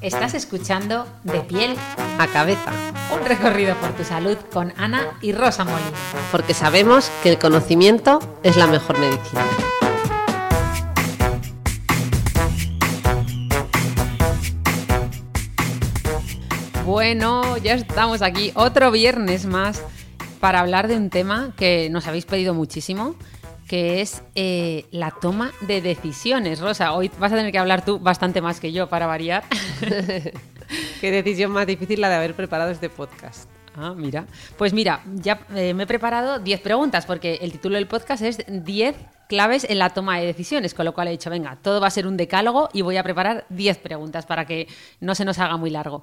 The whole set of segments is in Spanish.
Estás escuchando De piel a cabeza, un recorrido por tu salud con Ana y Rosa Molina. porque sabemos que el conocimiento es la mejor medicina. Bueno, ya estamos aquí otro viernes más para hablar de un tema que nos habéis pedido muchísimo, que es eh, la toma de decisiones. Rosa, hoy vas a tener que hablar tú bastante más que yo para variar. Qué decisión más difícil la de haber preparado este podcast. Ah, mira. Pues mira, ya eh, me he preparado 10 preguntas porque el título del podcast es 10 claves en la toma de decisiones, con lo cual he dicho, venga, todo va a ser un decálogo y voy a preparar 10 preguntas para que no se nos haga muy largo.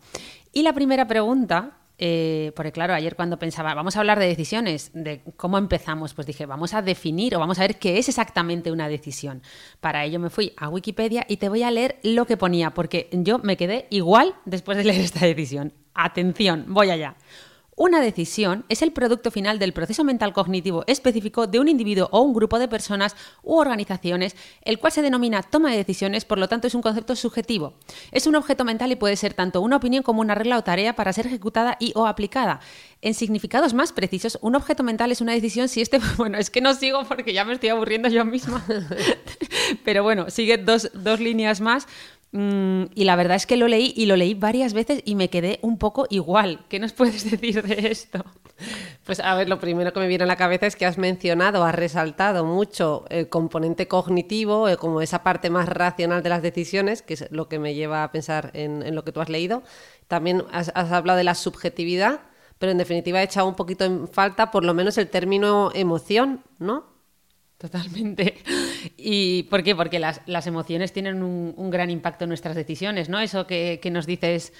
Y la primera pregunta, eh, porque claro, ayer cuando pensaba, vamos a hablar de decisiones, de cómo empezamos, pues dije, vamos a definir o vamos a ver qué es exactamente una decisión. Para ello me fui a Wikipedia y te voy a leer lo que ponía, porque yo me quedé igual después de leer esta decisión. Atención, voy allá. Una decisión es el producto final del proceso mental cognitivo específico de un individuo o un grupo de personas u organizaciones, el cual se denomina toma de decisiones, por lo tanto es un concepto subjetivo. Es un objeto mental y puede ser tanto una opinión como una regla o tarea para ser ejecutada y o aplicada. En significados más precisos, un objeto mental es una decisión si este... Bueno, es que no sigo porque ya me estoy aburriendo yo misma. Pero bueno, sigue dos, dos líneas más. Mm, y la verdad es que lo leí y lo leí varias veces y me quedé un poco igual. ¿Qué nos puedes decir de esto? Pues a ver, lo primero que me viene a la cabeza es que has mencionado, has resaltado mucho el componente cognitivo, eh, como esa parte más racional de las decisiones, que es lo que me lleva a pensar en, lo que tú has leído. También has hablado de la subjetividad, pero en definitiva he echado un poquito en falta por lo menos el término emoción, ¿no? Totalmente. ¿Y por qué? Porque las, las emociones tienen un, gran impacto en nuestras decisiones, ¿no? Eso que, que nos dices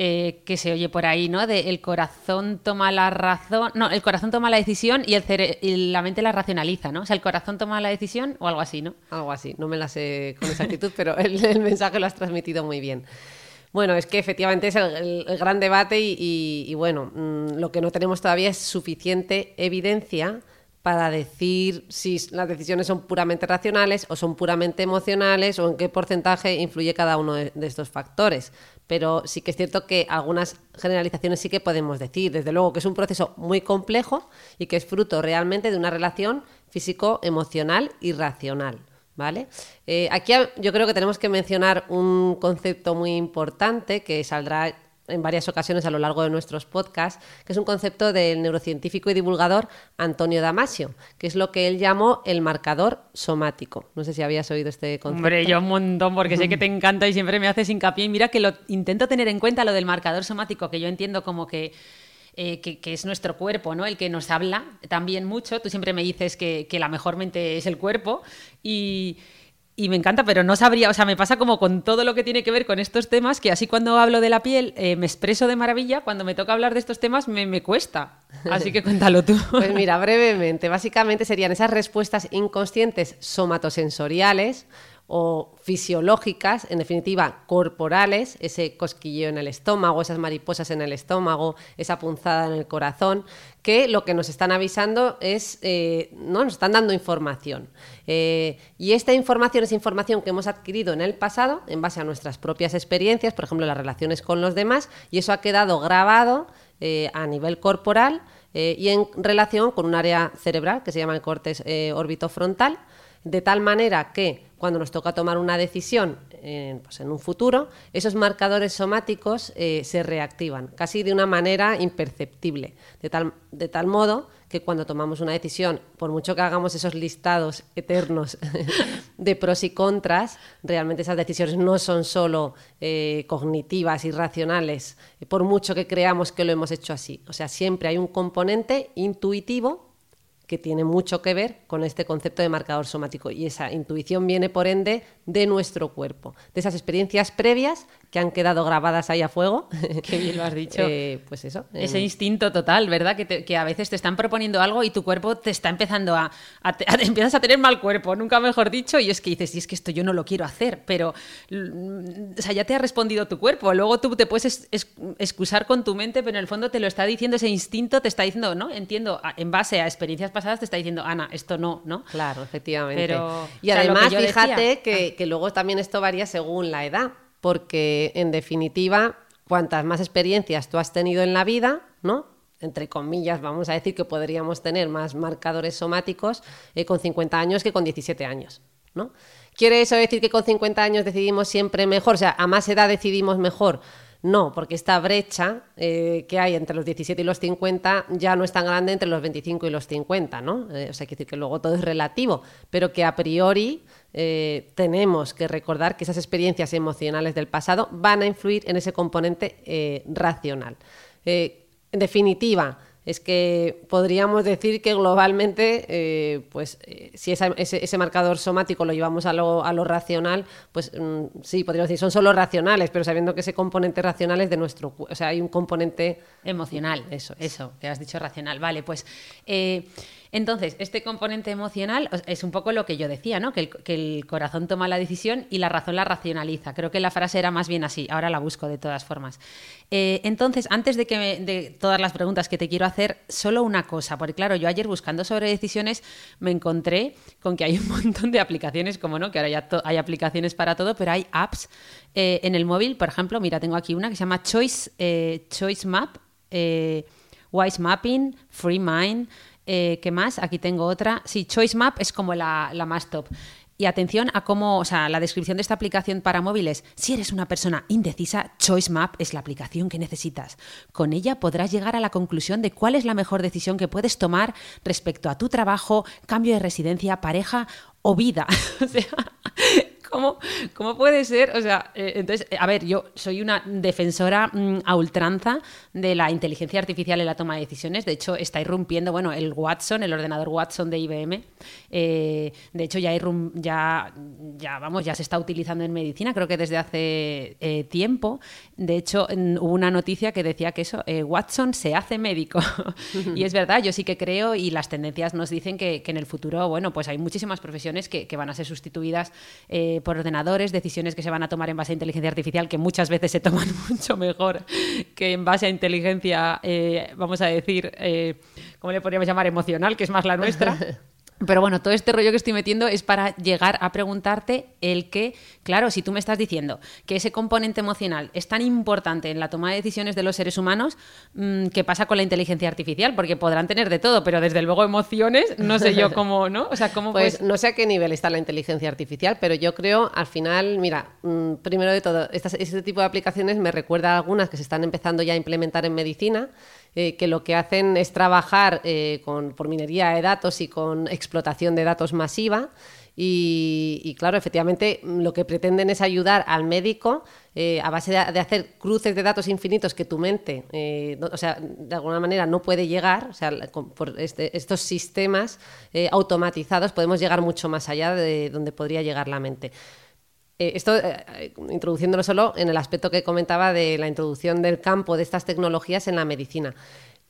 eh, que se oye por ahí, ¿no? De el corazón toma la razón, no, el corazón toma la decisión y, el cere y la mente la racionaliza, ¿no? O sea, el corazón toma la decisión o algo así, ¿no? Algo así, no me la sé con exactitud, pero el, mensaje lo has transmitido muy bien. Bueno, es que efectivamente es el, el, gran debate y, y, y bueno, mmm, lo que no tenemos todavía es suficiente evidencia para decir si las decisiones son puramente racionales o son puramente emocionales o en qué porcentaje influye cada uno de, estos factores. Pero sí que es cierto que algunas generalizaciones sí que podemos decir. Desde luego que es un proceso muy complejo y que es fruto realmente de una relación físico-emocional y racional. ¿Vale? Eh, aquí yo creo que tenemos que mencionar un concepto muy importante que saldrá en varias ocasiones a lo largo de nuestros podcasts, que es un concepto del neurocientífico y divulgador Antonio Damasio, que es lo que él llamó el marcador somático. No sé si habías oído este concepto. Hombre, yo un montón, porque sé que te encanta y siempre me haces hincapié. Y mira que lo intento tener en cuenta lo del marcador somático, que yo entiendo como que eh, que, que, es nuestro cuerpo, ¿no? El que nos habla también mucho. Tú siempre me dices que, que la mejor mente es el cuerpo y, y, me encanta, pero no sabría, o sea, me pasa como con todo lo que tiene que ver con estos temas, que así cuando hablo de la piel eh, me expreso de maravilla, cuando me toca hablar de estos temas me, me cuesta. Así que cuéntalo tú. Pues mira, brevemente, básicamente serían esas respuestas inconscientes somatosensoriales o fisiológicas, en definitiva corporales, ese cosquilleo en el estómago, esas mariposas en el estómago, esa punzada en el corazón, que lo que nos están avisando es, eh, ¿no? nos están dando información. Eh, y esta información es información que hemos adquirido en el pasado en base a nuestras propias experiencias, por ejemplo, las relaciones con los demás, y eso ha quedado grabado eh, a nivel corporal y en relación con un área cerebral que se llama el cortes orbitofrontal, de tal manera que cuando nos toca tomar una decisión eh, pues en un futuro, esos marcadores somáticos eh, se reactivan casi de una manera imperceptible, de tal, de tal modo que cuando tomamos una decisión, por mucho que hagamos esos listados eternos de pros y contras, realmente esas decisiones no son solo eh, cognitivas y racionales, por mucho que creamos que lo hemos hecho así. O sea, siempre hay un componente intuitivo que tiene mucho que ver con este concepto de marcador somático. Y esa intuición viene, por ende, de nuestro cuerpo, de esas experiencias previas que han quedado grabadas ahí a fuego. Qué bien lo has dicho. Eh, pues eso. Ese instinto total, ¿verdad? Que, a veces te están proponiendo algo y tu cuerpo te está empezando a, Empiezas a tener mal cuerpo, nunca mejor dicho, y es que dices, y es que esto yo no lo quiero hacer, pero. O sea, ya te ha respondido tu cuerpo. Luego tú te puedes excusar con tu mente, pero en el fondo te lo está diciendo, ese instinto te está diciendo, ¿no? Entiendo, en base a experiencias pasadas te está diciendo, Ana, esto no, ¿no? Claro, efectivamente. y además, fíjate que, que luego también esto varía según la edad, porque en definitiva, cuantas más experiencias tú has tenido en la vida, ¿no? entre comillas, vamos a decir que podríamos tener más marcadores somáticos eh, con 50 años que con 17 años. ¿no? ¿Quiere eso decir que con 50 años decidimos siempre mejor? O sea, a más edad decidimos mejor. No, porque esta brecha eh, que hay entre los 17 y los 50 ya no es tan grande entre los 25 y los 50, ¿no? Eh, o sea, hay decir que luego todo es relativo, pero que a priori eh, tenemos que recordar que esas experiencias emocionales del pasado van a influir en ese componente racional. en definitiva, es que podríamos decir que globalmente, eh, pues eh, si ese, marcador somático lo llevamos a lo, a lo racional, pues mm, sí, podríamos decir, son solo racionales, pero sabiendo que ese componente racional es de nuestro... O sea, hay un componente... Emocional, eso, eso, que has dicho racional. Vale, pues... Eh, entonces, este componente emocional es un poco lo que yo decía, ¿no? Que el, corazón toma la decisión y la razón la racionaliza. Creo que la frase era más bien así, ahora la busco de todas formas. Eh, entonces, antes de, que de todas las preguntas que te quiero hacer, solo una cosa, porque claro, yo ayer buscando sobre decisiones me encontré con que hay un montón de aplicaciones, como no, que ahora ya hay aplicaciones para todo, pero hay apps eh, en el móvil, por ejemplo, mira, tengo aquí una que se llama Choice, eh, Choice Map. Wise Mapping, Free Mind, eh, ¿Qué más? Aquí tengo otra. Sí, Choice Map es como la, más top. Y atención a cómo, o sea, la descripción de esta aplicación para móviles. Si eres una persona indecisa, Choice Map es la aplicación que necesitas. Con ella podrás llegar a la conclusión de cuál es la mejor decisión que puedes tomar respecto a tu trabajo, cambio de residencia, pareja o vida. o sea, ¿Cómo, ¿Cómo, puede ser? O sea, eh, entonces, a ver, yo soy una defensora mm, a ultranza de la inteligencia artificial en la toma de decisiones. De hecho, está irrumpiendo, bueno, el Watson, el ordenador Watson de IBM. Eh, de hecho, ya, se está utilizando en medicina, creo que desde hace eh, tiempo. De hecho, hubo una noticia que decía que eso, Watson se hace médico. y es verdad, yo sí que creo y las tendencias nos dicen que, en el futuro, bueno, pues hay muchísimas profesiones que van a ser sustituidas por ordenadores, decisiones que se van a tomar en base a inteligencia artificial que muchas veces se toman mucho mejor que en base a inteligencia, eh, vamos a decir, eh, ¿cómo le podríamos llamar? Emocional, que es más la nuestra. Pero bueno, todo este rollo que estoy metiendo es para llegar a preguntarte el que, claro, si tú me estás diciendo que ese componente emocional es tan importante en la toma de decisiones de los seres humanos, mm, ¿qué pasa con la inteligencia artificial? Porque podrán tener de todo, pero desde luego emociones, no sé yo cómo, ¿no? O sea, cómo pues no sé a qué nivel está la inteligencia artificial, pero yo creo, al final, mira, mm, primero de todo, este tipo de aplicaciones me recuerda a algunas que se están empezando ya a implementar en medicina eh, que lo que hacen es trabajar eh, con, por minería de datos y con explotación de datos masiva. Y, claro, efectivamente lo que pretenden es ayudar al médico eh, a base de, hacer cruces de datos infinitos que tu mente, o sea, de alguna manera no puede llegar, o sea, por este, estos sistemas automatizados podemos llegar mucho más allá de donde podría llegar la mente. Eh, esto eh, eh, introduciéndolo solo en el aspecto que comentaba de la introducción del campo de estas tecnologías en la medicina.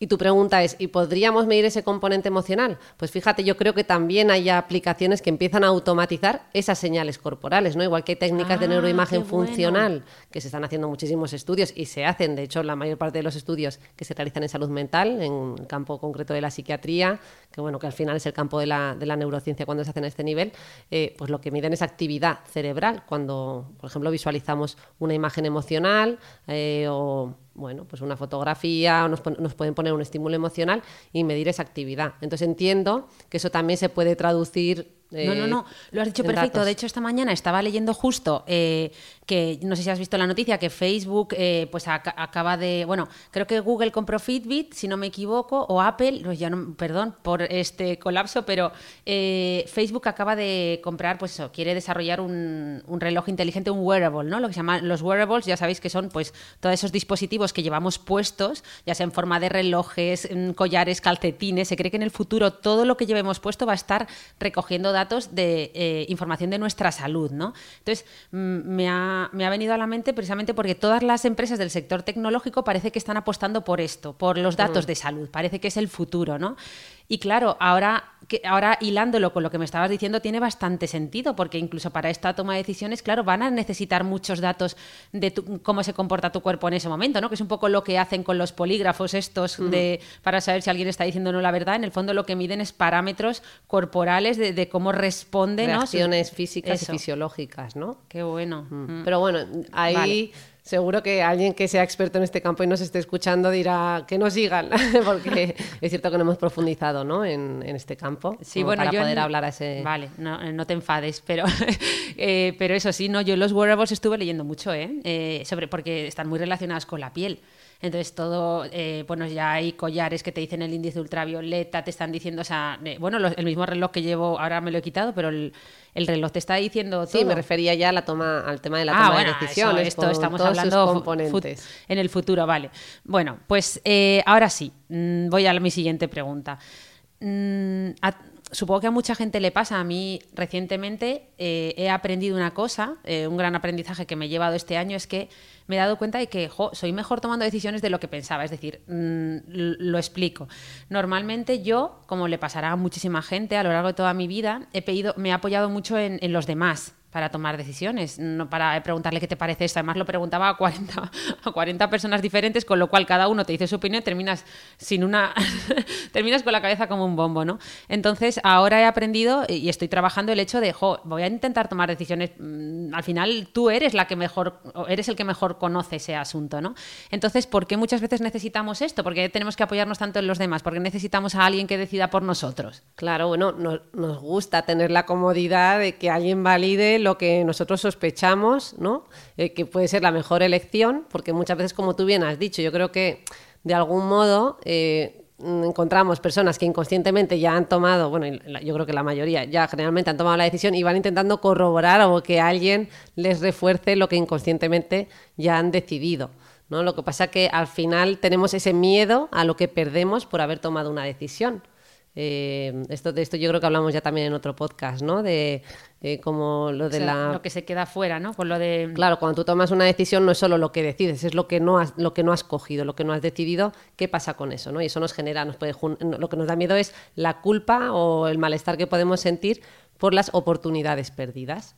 Y tu pregunta es, ¿y podríamos medir ese componente emocional? Pues fíjate, yo creo que también hay aplicaciones que empiezan a automatizar esas señales corporales, ¿no? Igual que hay técnicas de ah, neuroimagen funcional, que se están haciendo muchísimos estudios y se hacen, de hecho, la mayor parte de los estudios que se realizan en salud mental, en el campo concreto de la psiquiatría, que bueno, que al final es el campo de la, neurociencia cuando se hace en este nivel, eh, pues lo que miden es actividad cerebral, cuando, por ejemplo, visualizamos una imagen emocional eh, o bueno, pues una fotografía, o nos, pueden poner un estímulo emocional y medir esa actividad. Entonces entiendo que eso también se puede traducir no, no, no, lo has dicho perfecto. De hecho, esta mañana estaba leyendo justo eh, que, no sé si has visto la noticia, que Facebook eh, pues acaba de, bueno, creo que Google compró Fitbit, si no me equivoco, o Apple, pues ya no, perdón por este colapso, pero eh, Facebook acaba de comprar, pues eso, quiere desarrollar un, un, reloj inteligente, un wearable, ¿no? Lo que se llama los wearables, ya sabéis que son pues todos esos dispositivos que llevamos puestos, ya sea en forma de relojes, collares, calcetines. Se cree que en el futuro todo lo que llevemos puesto va a estar recogiendo datos de eh, información de nuestra salud, ¿no? Entonces, me ha, me ha venido a la mente precisamente porque todas las empresas del sector tecnológico parece que están apostando por esto, por los datos de salud. Parece que es el futuro, ¿no? Y claro, ahora, que, ahora hilándolo con lo que me estabas diciendo, tiene bastante sentido, porque incluso para esta toma de decisiones, claro, van a necesitar muchos datos de cómo se comporta tu cuerpo en ese momento, ¿no? Que es un poco lo que hacen con los polígrafos estos de, para saber si alguien está diciendo no la verdad. En el fondo lo que miden es parámetros corporales de, cómo responde, Reacciones físicas y fisiológicas, ¿no? Qué bueno. Mm. Pero bueno, ahí... Seguro que alguien que sea experto en este campo y nos esté escuchando dirá que nos sigan, porque es cierto que no hemos profundizado ¿no? en, este campo sí, bueno, para yo poder hablar a ese... Vale, no, eh, te enfades, pero, eh, pero eso sí, no, yo los wearables estuve leyendo mucho, ¿eh? ¿eh? sobre, porque están muy relacionadas con la piel. Entonces todo, eh, bueno, ya hay collares que te dicen el índice ultravioleta, te están diciendo, o sea, bueno, el mismo reloj que llevo, ahora me lo he quitado, pero el, reloj te está diciendo todo. Sí, me refería ya a la toma, al tema de la ah, toma de decisiones. esto estamos hablando en el futuro, vale. Bueno, pues eh, ahora sí, mm, voy a mi siguiente pregunta. Mm, supongo que a mucha gente le pasa. A mí recientemente eh, he aprendido una cosa, un gran aprendizaje que me he llevado este año es que me he dado cuenta de que soy mejor tomando decisiones de lo que pensaba. Es decir, mm, lo explico. Normalmente yo, como le pasará a muchísima gente a lo largo de toda mi vida, he pedido, me he apoyado mucho en los demás para tomar decisiones, no para preguntarle qué te parece esto. Además, lo preguntaba a 40, a 40 personas diferentes, con lo cual cada uno te dice su opinión y terminas sin una. terminas con la cabeza como un bombo, ¿no? Entonces, ahora he aprendido y estoy trabajando el hecho de, jo, voy a intentar tomar decisiones. Mm, al final, tú eres la que mejor, eres el que mejor conoce ese asunto, ¿no? Entonces, ¿por qué muchas veces necesitamos esto? ¿Por qué tenemos que apoyarnos tanto en los demás? ¿Por qué necesitamos a alguien que decida por nosotros? Claro, bueno, nos gusta tener la comodidad de que alguien valide lo que nosotros sospechamos, ¿no? Eh, que puede ser la mejor elección, porque muchas veces, como tú bien has dicho, yo creo que de algún modo eh, encontramos personas que inconscientemente ya han tomado, bueno, yo creo que la mayoría ya generalmente han tomado la decisión y van intentando corroborar o que alguien les refuerce lo que inconscientemente ya han decidido. ¿no? Lo que pasa que al final tenemos ese miedo a lo que perdemos por haber tomado una decisión. Eh, esto, de esto yo creo que hablamos ya también en otro podcast, ¿no? De eh, como lo de la... Lo que se queda fuera, ¿no? Con lo de... Claro, cuando tú tomas una decisión no es solo lo que decides, es lo que no has, lo que no has cogido, lo que no has decidido, ¿qué pasa con eso? ¿no? Y eso nos genera, nos puede, lo que nos da miedo es la culpa o el malestar que podemos sentir por las oportunidades perdidas.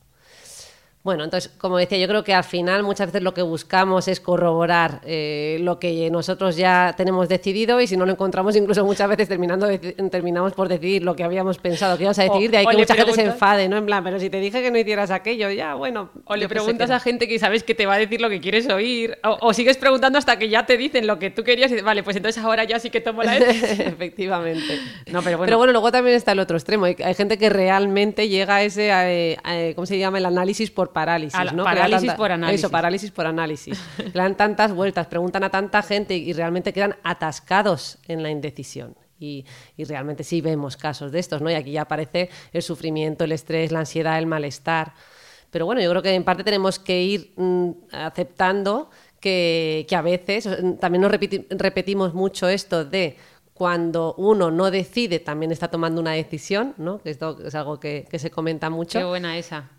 Bueno, entonces, como decía, yo creo que al final muchas veces lo que buscamos es corroborar eh, lo que nosotros ya tenemos decidido y si no lo encontramos, incluso muchas veces terminando terminamos por decidir lo que habíamos pensado que íbamos a decidir, de ahí que mucha gente se enfade, ¿no? En plan, pero si te dije que no hicieras aquello, ya, bueno. O le preguntas a gente que sabes que te va a decir lo que quieres oír, o, sigues preguntando hasta que ya te dicen lo que tú querías y vale, pues entonces ahora ya sí que tomo la decisión. Efectivamente. No, pero, bueno. pero bueno, luego también está el otro extremo. Hay, gente que realmente llega a ese, ¿cómo se llama? El análisis por parálisis, ¿no? Parálisis por análisis. Eso, parálisis por análisis. Le dan tantas vueltas, preguntan a tanta gente y realmente quedan atascados en la indecisión. Y, realmente sí vemos casos de estos, ¿no? Y aquí ya aparece el sufrimiento, el estrés, la ansiedad, el malestar. Pero bueno, yo creo que en parte tenemos que ir mm, aceptando que, a veces también nos repetimos mucho esto de cuando uno no decide, también está tomando una decisión, ¿no? Esto es algo que, que se comenta mucho. Qué buena esa.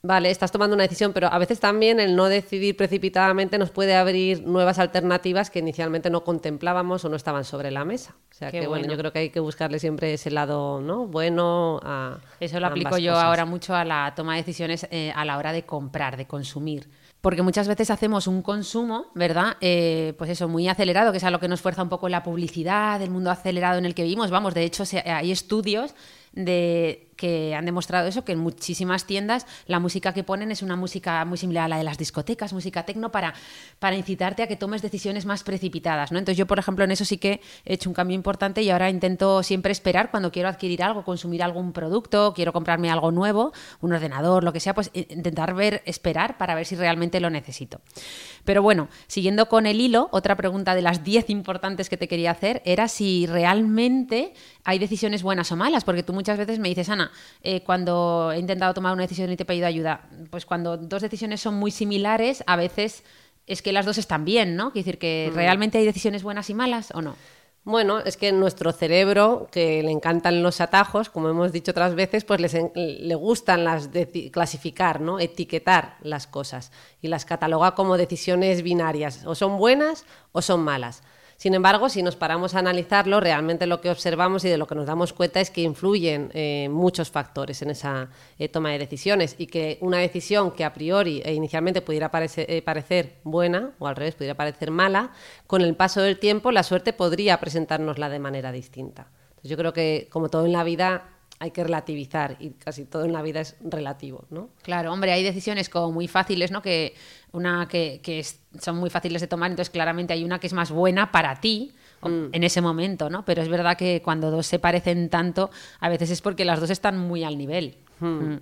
Vale, estás tomando una decisión, pero a veces también el no decidir precipitadamente nos puede abrir nuevas alternativas que inicialmente no contemplábamos o no estaban sobre la mesa. O sea que bueno. yo creo que hay que buscarle siempre ese lado ¿no? bueno a. Eso lo aplico yo ahora mucho a la toma de decisiones eh, a la hora de comprar, de consumir. Porque muchas veces hacemos un consumo, ¿verdad? Eh, pues eso, muy acelerado, que es a lo que nos fuerza un poco la publicidad, el mundo acelerado en el que vivimos. Vamos, de hecho, hay estudios de que han demostrado eso, que en muchísimas tiendas la música que ponen es una música muy similar a la de las discotecas, música tecno, para, para incitarte a que tomes decisiones más precipitadas. ¿no? Entonces yo, por ejemplo, en eso sí que he hecho un cambio importante y ahora intento siempre esperar cuando quiero adquirir algo, consumir algún producto, quiero comprarme algo nuevo, un ordenador, lo que sea, pues intentar ver, esperar para ver si realmente lo necesito. Pero bueno, siguiendo con el hilo, otra pregunta de las 10 importantes que te quería hacer era si realmente hay decisiones buenas o malas, porque tú muchas veces me dices, Ana, eh, cuando he intentado tomar una decisión y te he pedido ayuda, pues cuando dos decisiones son muy similares, a veces es que las dos están bien, ¿no? Quiere decir que mm. realmente hay decisiones buenas y malas o no. Bueno, es que nuestro cerebro, que le encantan los atajos, como hemos dicho otras veces, pues le gustan las clasificar, ¿no? etiquetar las cosas y las cataloga como decisiones binarias, o son buenas o son malas. Sin embargo, si nos paramos a analizarlo, realmente lo que observamos y de lo que nos damos cuenta es que influyen eh, muchos factores en esa eh, toma de decisiones y que una decisión que a priori e inicialmente pudiera parecer buena o al revés pudiera parecer mala, con el paso del tiempo la suerte podría presentárnosla de manera distinta. yo creo que como todo en la vida hay que relativizar y casi todo en la vida es relativo, ¿no? Claro, hombre, hay decisiones como muy fáciles, ¿no? Que una que, que son muy fáciles de tomar, entonces claramente hay una que es más buena para ti, mm. en ese momento, ¿no? Pero es verdad que cuando dos se parecen tanto, a veces es porque las dos están muy al nivel. Hmm. Mm.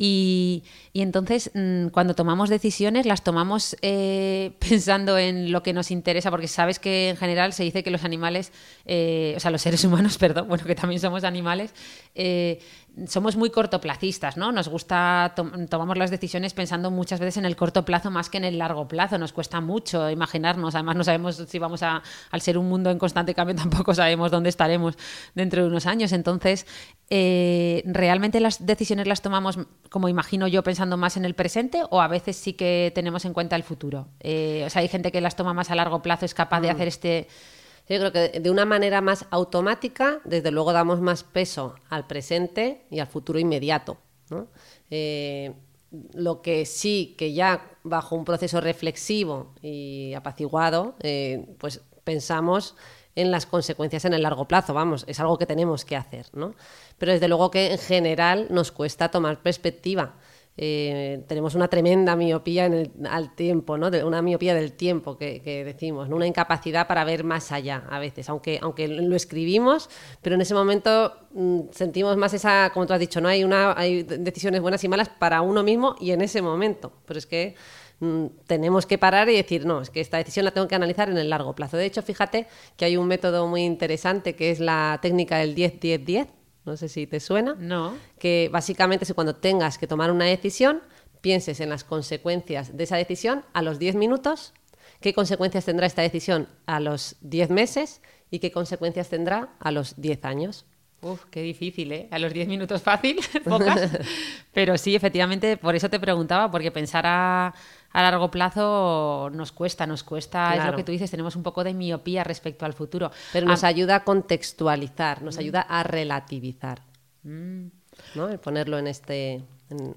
Y, entonces, mm, cuando tomamos decisiones, las tomamos eh, pensando en lo que nos interesa, porque sabes que en general se dice que los animales, eh, o sea, los seres humanos, perdón, bueno, que también somos animales, eh, somos muy cortoplacistas, ¿no? Nos gusta, tomamos las decisiones pensando muchas veces en el corto plazo más que en el largo plazo. Nos cuesta mucho imaginarnos. Además, no sabemos si vamos a, al ser un mundo en constante cambio, tampoco sabemos dónde estaremos dentro de unos años. Entonces, eh, ¿realmente las decisiones las tomamos, como imagino yo, pensando más en el presente o a veces sí que tenemos en cuenta el futuro? Eh, o sea, hay gente que las toma más a largo plazo, es capaz de mm. hacer este yo creo que de una manera más automática, desde luego damos más peso al presente y al futuro inmediato. Eh, lo que sí que ya bajo un proceso reflexivo y apaciguado, eh, pues pensamos en las consecuencias en el largo plazo, vamos, es algo que tenemos que hacer, ¿no? Pero desde luego que en general nos cuesta tomar perspectiva. Eh, tenemos una tremenda miopía en el, al tiempo, ¿no? una miopía del tiempo que, decimos, una incapacidad para ver más allá a veces, aunque, aunque lo escribimos, pero en ese momento mm, sentimos más esa, como tú has dicho, ¿no? hay, una, hay decisiones buenas y malas para uno mismo y en ese momento, pero es que mm, tenemos que parar y decir, no, es que esta decisión la tengo que analizar en el largo plazo. De hecho, fíjate que hay un método muy interesante que es la técnica del 10-10-10 no sé si te suena. No. Que básicamente es cuando tengas que tomar una decisión, pienses en las consecuencias de esa decisión a los 10 minutos, qué consecuencias tendrá esta decisión a los 10 meses y qué consecuencias tendrá a los 10 años. Uf, qué difícil, ¿eh? A los 10 minutos fácil, pocas. Pero sí, efectivamente, por eso te preguntaba, porque pensar a, a largo plazo nos cuesta, nos cuesta, es lo que tú dices, tenemos un poco de miopía respecto al futuro. Pero nos ayuda a contextualizar, nos mm. ayuda a relativizar. Mm. ¿No? ponerlo en este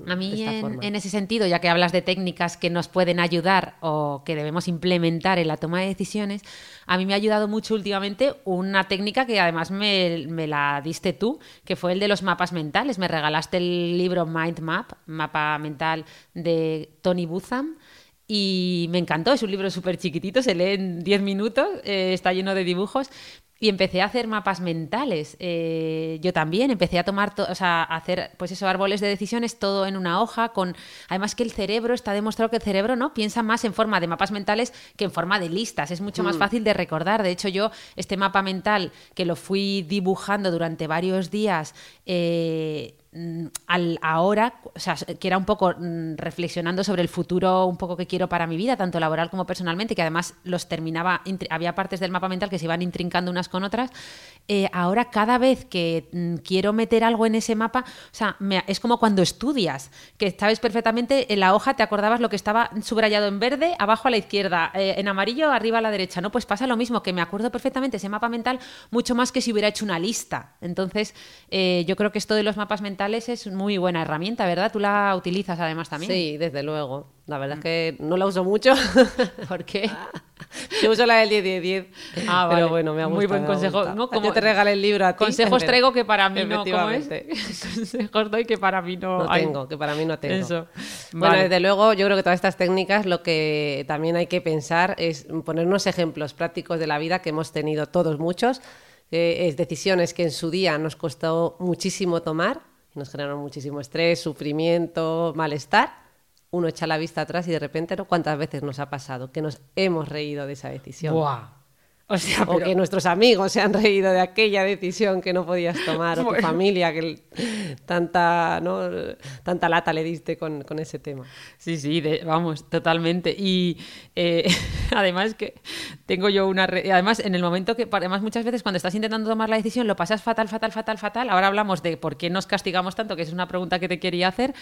a mí, en, ese sentido, ya que hablas de técnicas que nos pueden ayudar o que debemos implementar en la toma de decisiones, a mí me ha ayudado mucho últimamente una técnica que además me, la diste tú, que fue el de los mapas mentales. Me regalaste el libro Mind Map, mapa mental de Tony Butham. Y me encantó, es un libro súper chiquitito, se lee en 10 minutos, eh, está lleno de dibujos, y empecé a hacer mapas mentales. Eh, yo también empecé a tomar, o sea, a hacer, pues eso, árboles de decisiones, todo en una hoja, con. Además que el cerebro, está demostrado que el cerebro, ¿no? Piensa más en forma de mapas mentales que en forma de listas. Es mucho más mm. fácil de recordar. De hecho, yo, este mapa mental que lo fui dibujando durante varios días, eh, al ahora, o sea, que era un poco mm, reflexionando sobre el futuro un poco que quiero para mi vida, tanto laboral como personalmente, que además los terminaba, había partes del mapa mental que se iban intrincando unas con otras, eh, ahora cada vez que mm, quiero meter algo en ese mapa, o sea, es como cuando estudias, que sabes perfectamente en la hoja te acordabas lo que estaba subrayado en verde, abajo a la izquierda, eh, en amarillo, arriba a la derecha, ¿no? Pues pasa lo mismo, que me acuerdo perfectamente ese mapa mental mucho más que si hubiera hecho una lista. Entonces, eh, yo creo que esto de los mapas mentales es muy buena herramienta, ¿verdad? Tú la utilizas además también. Sí, desde luego. La verdad es que no la uso mucho. ¿Por qué? Yo uso la del 10, 10, 10. Ah, vale. Pero bueno, me ha gustado. Muy buen consejo. ¿no? Como Yo te regalé el libro a ti. Consejos traigo que para mí no. ¿cómo es? Consejos doy que para mí no. No hay. tengo, que para mí no tengo. Eso. Bueno, Vale. desde luego, yo creo que todas estas técnicas lo que también hay que pensar es ponernos ejemplos prácticos de la vida que hemos tenido todos muchos. eh, es decisiones que en su día nos costó muchísimo tomar, nos generaron muchísimo estrés, sufrimiento, malestar. Uno echa la vista atrás y de repente, ¿no? ¿cuántas veces nos ha pasado que nos hemos reído de esa decisión? Buah. O sea, O pero- que nuestros amigos se han reído de aquella decisión que no podías tomar, o tu Bueno. familia que tanta, ¿no? tanta lata le diste con, con ese tema. Sí, sí, de- vamos, totalmente. Y eh, además que tengo yo una... re- además, en el momento que... Además, muchas veces cuando estás intentando tomar la decisión lo pasas fatal, fatal, fatal, fatal. Ahora hablamos de por qué nos castigamos tanto, que es una pregunta que te quería hacer,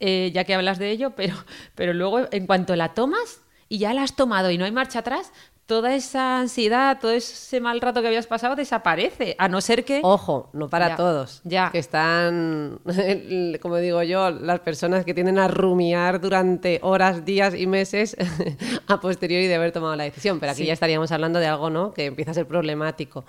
eh, ya que hablas de ello, pero, pero luego en cuanto la tomas y ya la has tomado y no hay marcha atrás, toda esa ansiedad, todo ese mal rato que habías pasado desaparece, a no ser que... Ojo, no para Ya, todos. ya. Que están, como digo yo, las personas que tienden a rumiar durante horas, días y meses a posteriori de haber tomado la decisión. Pero aquí Sí. ya estaríamos hablando de algo ¿no? que empieza a ser problemático.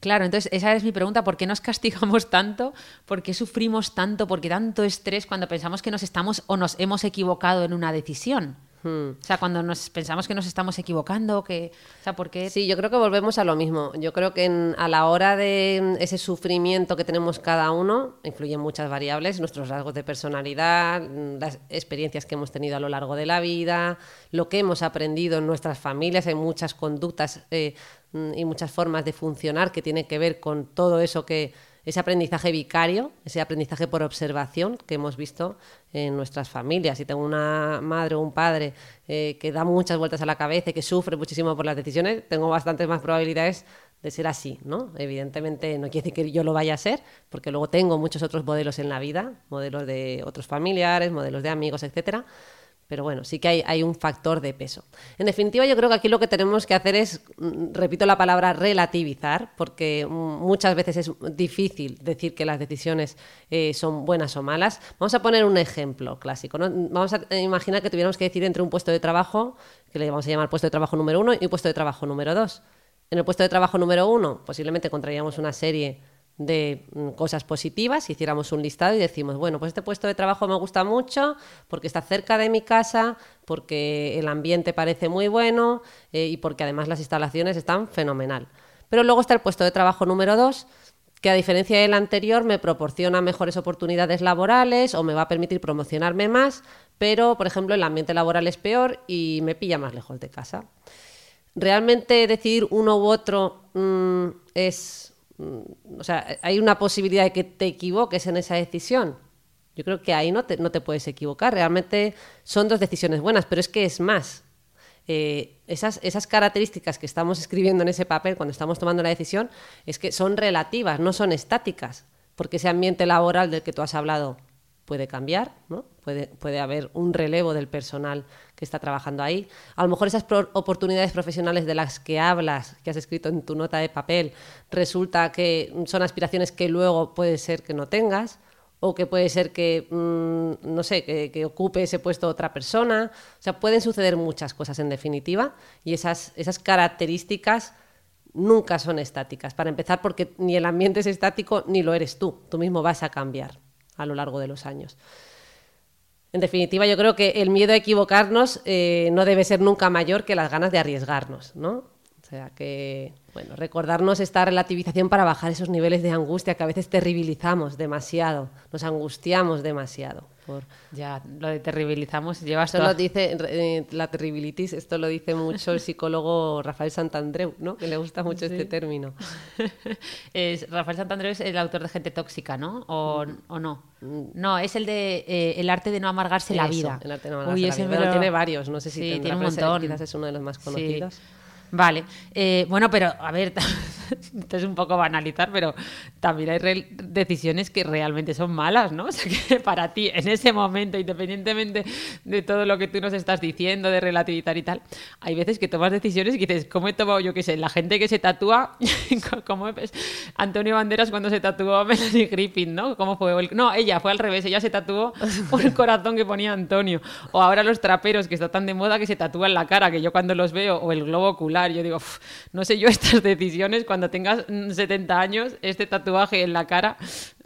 Claro, entonces esa es mi pregunta, ¿por qué nos castigamos tanto? ¿Por qué sufrimos tanto? ¿Por qué tanto estrés cuando pensamos que nos estamos o nos hemos equivocado en una decisión? Hmm. O sea, cuando nos pensamos que nos estamos equivocando, que, o sea, ¿por qué? Sí, yo creo que volvemos a lo mismo. Yo creo que en- a la hora de mm, ese sufrimiento que tenemos cada uno, influyen muchas variables, nuestros rasgos de personalidad, mm, las experiencias que hemos tenido a lo largo de la vida, lo que hemos aprendido en nuestras familias, hay muchas conductas eh, mm, y muchas formas de funcionar que tienen que ver con todo eso que ese aprendizaje vicario, ese aprendizaje por observación que hemos visto en nuestras familias. Si tengo una madre o un padre eh, que da muchas vueltas a la cabeza y que sufre muchísimo por las decisiones, tengo bastantes más probabilidades de ser así, ¿no? Evidentemente no quiere decir que yo lo vaya a ser, porque luego tengo muchos otros modelos en la vida, modelos de otros familiares, modelos de amigos, etcétera. Pero bueno, sí que hay, hay un factor de peso. En definitiva, yo creo que aquí lo que tenemos que hacer es, mm, repito la palabra, relativizar, porque mm, muchas veces es difícil decir que las decisiones eh, son buenas o malas. Vamos a poner un ejemplo clásico. ¿no? Vamos a imaginar que tuviéramos que decir entre un puesto de trabajo, que le vamos a llamar puesto de trabajo número uno, y puesto de trabajo número dos. En el puesto de trabajo número uno, posiblemente encontraríamos una serie de mm, cosas positivas, hiciéramos un listado y decimos, bueno, pues este puesto de trabajo me gusta mucho porque está cerca de mi casa, porque el ambiente parece muy bueno eh, y porque además las instalaciones están fenomenal. Pero luego está el puesto de trabajo número dos, que a diferencia del anterior me proporciona mejores oportunidades laborales o me va a permitir promocionarme más, pero por ejemplo el ambiente laboral es peor y me pilla más lejos de casa. ¿Realmente decidir uno u otro mm, es... mm, o sea, hay una posibilidad de que te equivoques en esa decisión? Yo creo que ahí no te, no te puedes equivocar. Realmente son dos decisiones buenas, pero es que es más. Eh, esas, esas características que estamos escribiendo en ese papel cuando estamos tomando la decisión es que son relativas, no son estáticas, porque ese ambiente laboral del que tú has hablado puede cambiar, ¿no? puede, puede haber un relevo del personal que está trabajando ahí. A lo mejor esas pro- oportunidades profesionales de las que hablas, que has escrito en tu nota de papel, resulta que son aspiraciones que luego puede ser que no tengas, o que puede ser que, mm, no sé, que, que ocupe ese puesto otra persona. O sea, pueden suceder muchas cosas en definitiva y esas, esas características nunca son estáticas. Para empezar, porque ni el ambiente es estático ni lo eres tú. Tú mismo vas a cambiar a lo largo de los años. En definitiva, yo creo que el miedo a equivocarnos eh, no debe ser nunca mayor que las ganas de arriesgarnos, ¿no? O sea que, bueno, recordarnos esta relativización para bajar esos niveles de angustia que a veces terribilizamos demasiado, nos angustiamos demasiado. Por... Ya, lo de terribilizamos, llevas Esto toda- lo dice eh, la terribilitis, esto lo dice mucho el psicólogo Rafael Santandreu, ¿no? Que le gusta mucho este término. es, Rafael Santandreu es el autor de Gente Tóxica, ¿no? ¿O, Mm. o no? No, es el de eh, El arte de no amargarse la vida. el arte de no amargarse Uy, la vida. lo- tiene varios, no sé si sí, tiene un pero montón. quizás es uno de los más Sí. Vale, eh, bueno, pero a ver, esto es un poco banalizar, pero también hay decisiones que realmente son malas, ¿no? O sea, que para ti, en ese momento, independientemente de todo lo que tú nos estás diciendo, de relativizar y tal, hay veces que tomas decisiones y dices, ¿cómo he tomado, yo qué sé, la gente que se tatúa, como Antonio Banderas cuando se tatuó Melanie Griffin, ¿no? ¿Cómo fue? No, ella fue al revés, ella se tatuó por el corazón que ponía Antonio. O ahora los traperos, que está tan de moda que se tatúan la cara, que yo cuando los veo, o el globo ocular, yo digo, no sé yo estas decisiones cuando tengas 70 años, este tatuaje en la cara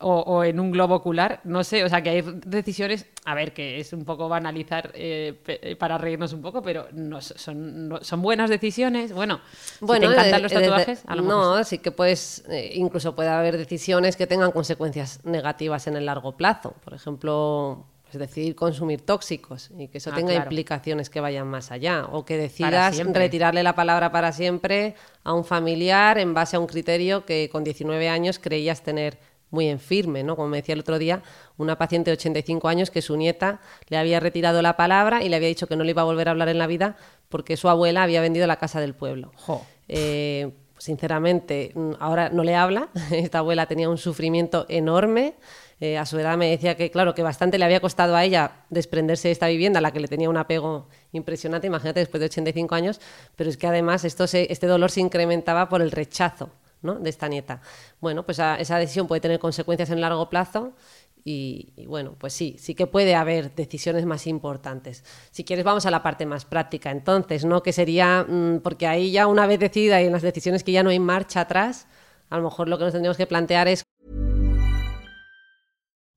o, en un globo ocular, no sé, o sea que hay decisiones, a ver, que es un poco banalizar eh, eh, para reírnos un poco, pero no, son, son buenas decisiones. Bueno, bueno te encantan los tatuajes, no, sí que puedes, eh, incluso puede haber decisiones que tengan consecuencias negativas en el largo plazo. Por ejemplo, es decidir consumir tóxicos y que eso ah, tenga implicaciones que vayan más allá o que decidas retirarle la palabra para siempre a un familiar en base a un criterio que con 19 años creías tener muy en firme, ¿no? Como me decía el otro día, una paciente de 85 años que su nieta le había retirado la palabra y le había dicho que no le iba a volver a hablar en la vida porque su abuela había vendido la casa del pueblo. Eh, sinceramente, mm, ahora no le habla. Esta abuela tenía un sufrimiento enorme. Eh, a su edad me decía que, claro, que bastante le había costado a ella desprenderse de esta vivienda, la que le tenía un apego impresionante, imagínate, después de 85 años, pero es que además esto este dolor se incrementaba por el rechazo de esta nieta. Bueno, pues esa decisión puede tener consecuencias en largo plazo y, bueno, pues sí, sí que puede haber decisiones más importantes. Si quieres, vamos a la parte más práctica entonces, ¿no? Que sería, mm, porque ahí ya una vez decidida y en las decisiones que ya no hay marcha atrás, a lo mejor lo que nos tendríamos que plantear es...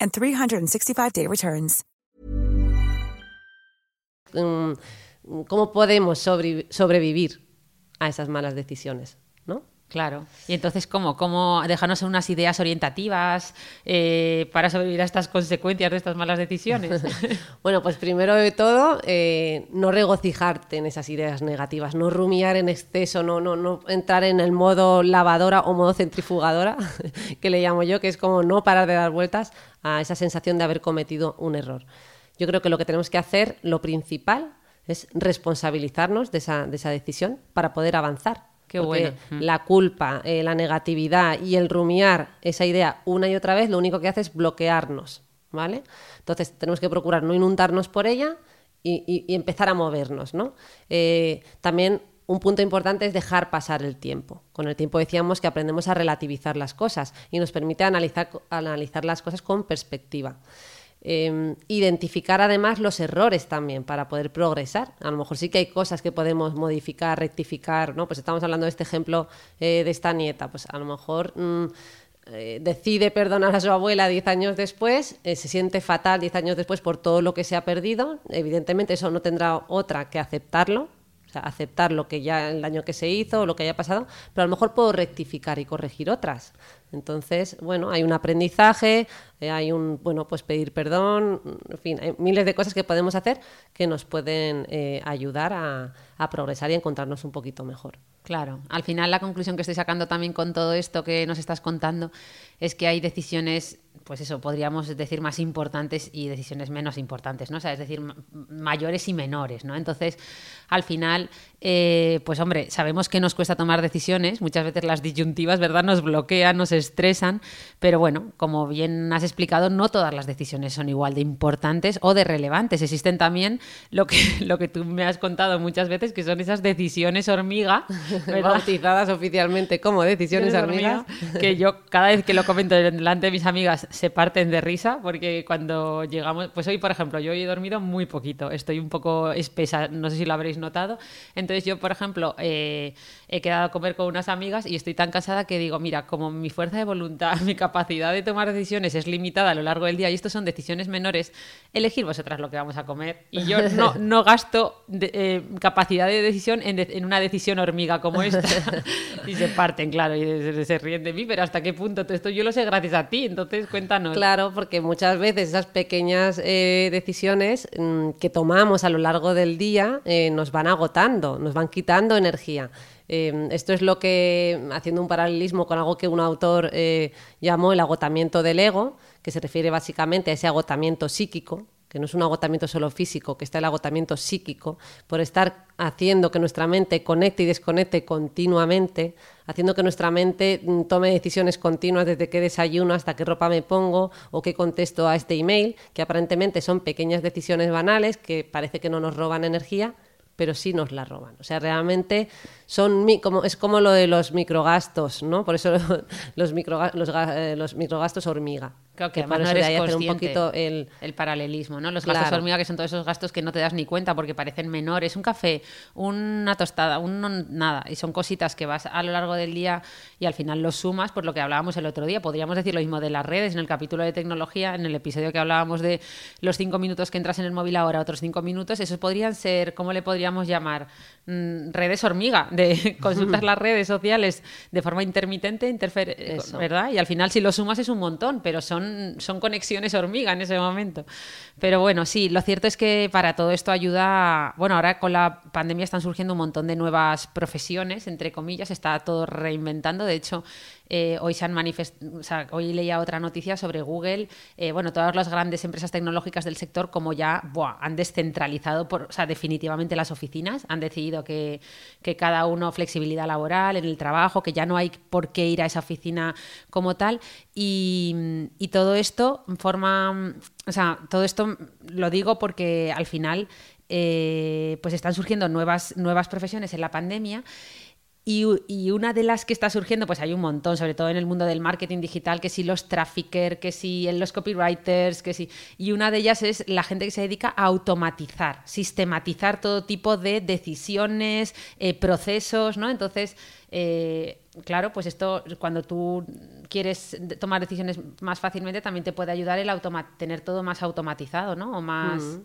and 365-day returns. Um, ¿Cómo podemos sobre sobrevivir a esas malas decisiones? Claro. Y entonces, ¿cómo? ¿Cómo dejarnos unas ideas orientativas eh, para sobrevivir a estas consecuencias de estas malas decisiones? bueno, pues primero de todo, eh, no regocijarte en esas ideas negativas, no rumiar en exceso, no, no, no entrar en el modo lavadora o modo centrifugadora, que le llamo yo, que es como no parar de dar vueltas a esa sensación de haber cometido un error. Yo creo que lo que tenemos que hacer, lo principal, es responsabilizarnos de esa, de esa decisión para poder avanzar Qué bueno. La culpa, eh, la negatividad y el rumiar esa idea una y otra vez, lo único que hace es bloquearnos, ¿vale? Entonces tenemos que procurar no inundarnos por ella y, empezar a movernos, ¿no? Eh, también un punto importante es dejar pasar el tiempo. Con el tiempo decíamos que aprendemos a relativizar las cosas y nos permite analizar, analizar las cosas con perspectiva. Em, identificar además los errores también para poder progresar. A lo mejor sí que hay cosas que podemos modificar, rectificar, ¿no? Pues estamos hablando de este ejemplo eh, de esta nieta, pues a lo mejor mm, eh, decide perdonar a su abuela diez años después, eh, se siente fatal diez años después por todo lo que se ha perdido, evidentemente eso no tendrá otra que aceptarlo, aceptar lo que ya el daño que se hizo o lo que haya pasado, pero a lo mejor puedo rectificar y corregir otras. Entonces, bueno, hay un aprendizaje, eh, hay un, bueno, pues pedir perdón, en fin, hay miles de cosas que podemos hacer que nos pueden eh, ayudar a, a progresar y encontrarnos un poquito mejor. Claro, al final la conclusión que estoy sacando también con todo esto que nos estás contando es que hay decisiones pues eso, podríamos decir más importantes y decisiones menos importantes, ¿no? Es decir, mayores y menores, ¿no? Entonces, al final, eh, pues hombre, sabemos que nos cuesta tomar decisiones, muchas veces las disyuntivas, ¿verdad? Nos bloquean, nos estresan, pero bueno, como bien has explicado, no todas las decisiones son igual de importantes o de relevantes. Existen también lo que, lo que tú me has contado muchas veces, que son esas decisiones hormiga, bautizadas oficialmente como decisiones hormiga, que yo cada vez que lo comento delante de mis amigas se parten de risa, porque cuando llegamos, pues hoy, por ejemplo, yo he dormido muy poquito, estoy un poco espesa, no sé si lo habréis notado. Entonces yo, por ejemplo, eh, he quedado a comer con unas amigas y estoy tan cansada que digo, mira, como mi fuerza de voluntad, mi capacidad de tomar decisiones es limitada a lo largo del día y esto son decisiones menores, elegir vosotras lo que vamos a comer. Y yo no, no gasto eh, capacidad de decisión en, una decisión hormiga como esta. y se parten, claro, y se, ríen de mí, pero ¿hasta qué punto? Esto yo lo sé gracias a ti, entonces cuéntanos. Claro, porque muchas veces esas pequeñas eh, decisiones mm, que tomamos a lo largo del día eh, nos van agotando, nos van quitando energía. Em, esto es lo que, haciendo un paralelismo con algo que un autor eh, llamó el agotamiento del ego, que se refiere básicamente a ese agotamiento psíquico, que no es un agotamiento solo físico, que está el agotamiento psíquico, por estar haciendo que nuestra mente conecte y desconecte continuamente, haciendo que nuestra mente mm, tome decisiones continuas desde qué desayuno hasta qué ropa me pongo o qué contesto a este email, que aparentemente son pequeñas decisiones banales que parece que no nos roban energía, pero sí nos la roban. O sea, realmente son como, es como lo de los microgastos, ¿no? Por eso los, los, eh, los microgastos hormiga. Claro, que, además no eres hacer un poquito el... el paralelismo, ¿no? Los gastos hormiga que son todos esos gastos que no te das ni cuenta porque parecen menores. Un café, una tostada, un nada. Y son cositas que vas a lo largo del día y al final los sumas, por lo que hablábamos el otro día. Podríamos decir lo mismo de las redes en el capítulo de tecnología, en el episodio que hablábamos de los cinco minutos que entras en el móvil ahora, otros cinco minutos. Esos podrían ser, ¿cómo le podríamos llamar? Mm, redes hormiga, de consultar las redes sociales de forma intermitente, ¿verdad? Y al final si lo sumas es un montón, pero son son, conexiones hormiga en ese momento. Pero bueno, sí, lo cierto es que para todo esto ayuda, bueno, ahora con la pandemia están surgiendo un montón de nuevas profesiones, entre comillas, está todo reinventando, de hecho, eh, hoy se han manifestado, sea, hoy leía otra noticia sobre Google, eh, bueno, todas las grandes empresas tecnológicas del sector como ya han descentralizado, por, o sea, definitivamente las oficinas, han decidido que, cada uno flexibilidad laboral en el trabajo, que ya no hay por qué ir a esa oficina como tal, y, y todo esto forma, o sea, todo esto lo digo porque al final eh, pues están surgiendo nuevas, nuevas profesiones en la pandemia y, una de las que está surgiendo, pues hay un montón, sobre todo en el mundo del marketing digital, que si los traffickers, que si los copywriters, que si... Y una de ellas es la gente que se dedica a automatizar, sistematizar todo tipo de decisiones, eh, procesos, ¿no? Entonces, eh, claro, pues esto, cuando tú quieres tomar decisiones más fácilmente, también te puede ayudar el tener todo más automatizado, ¿no? O más...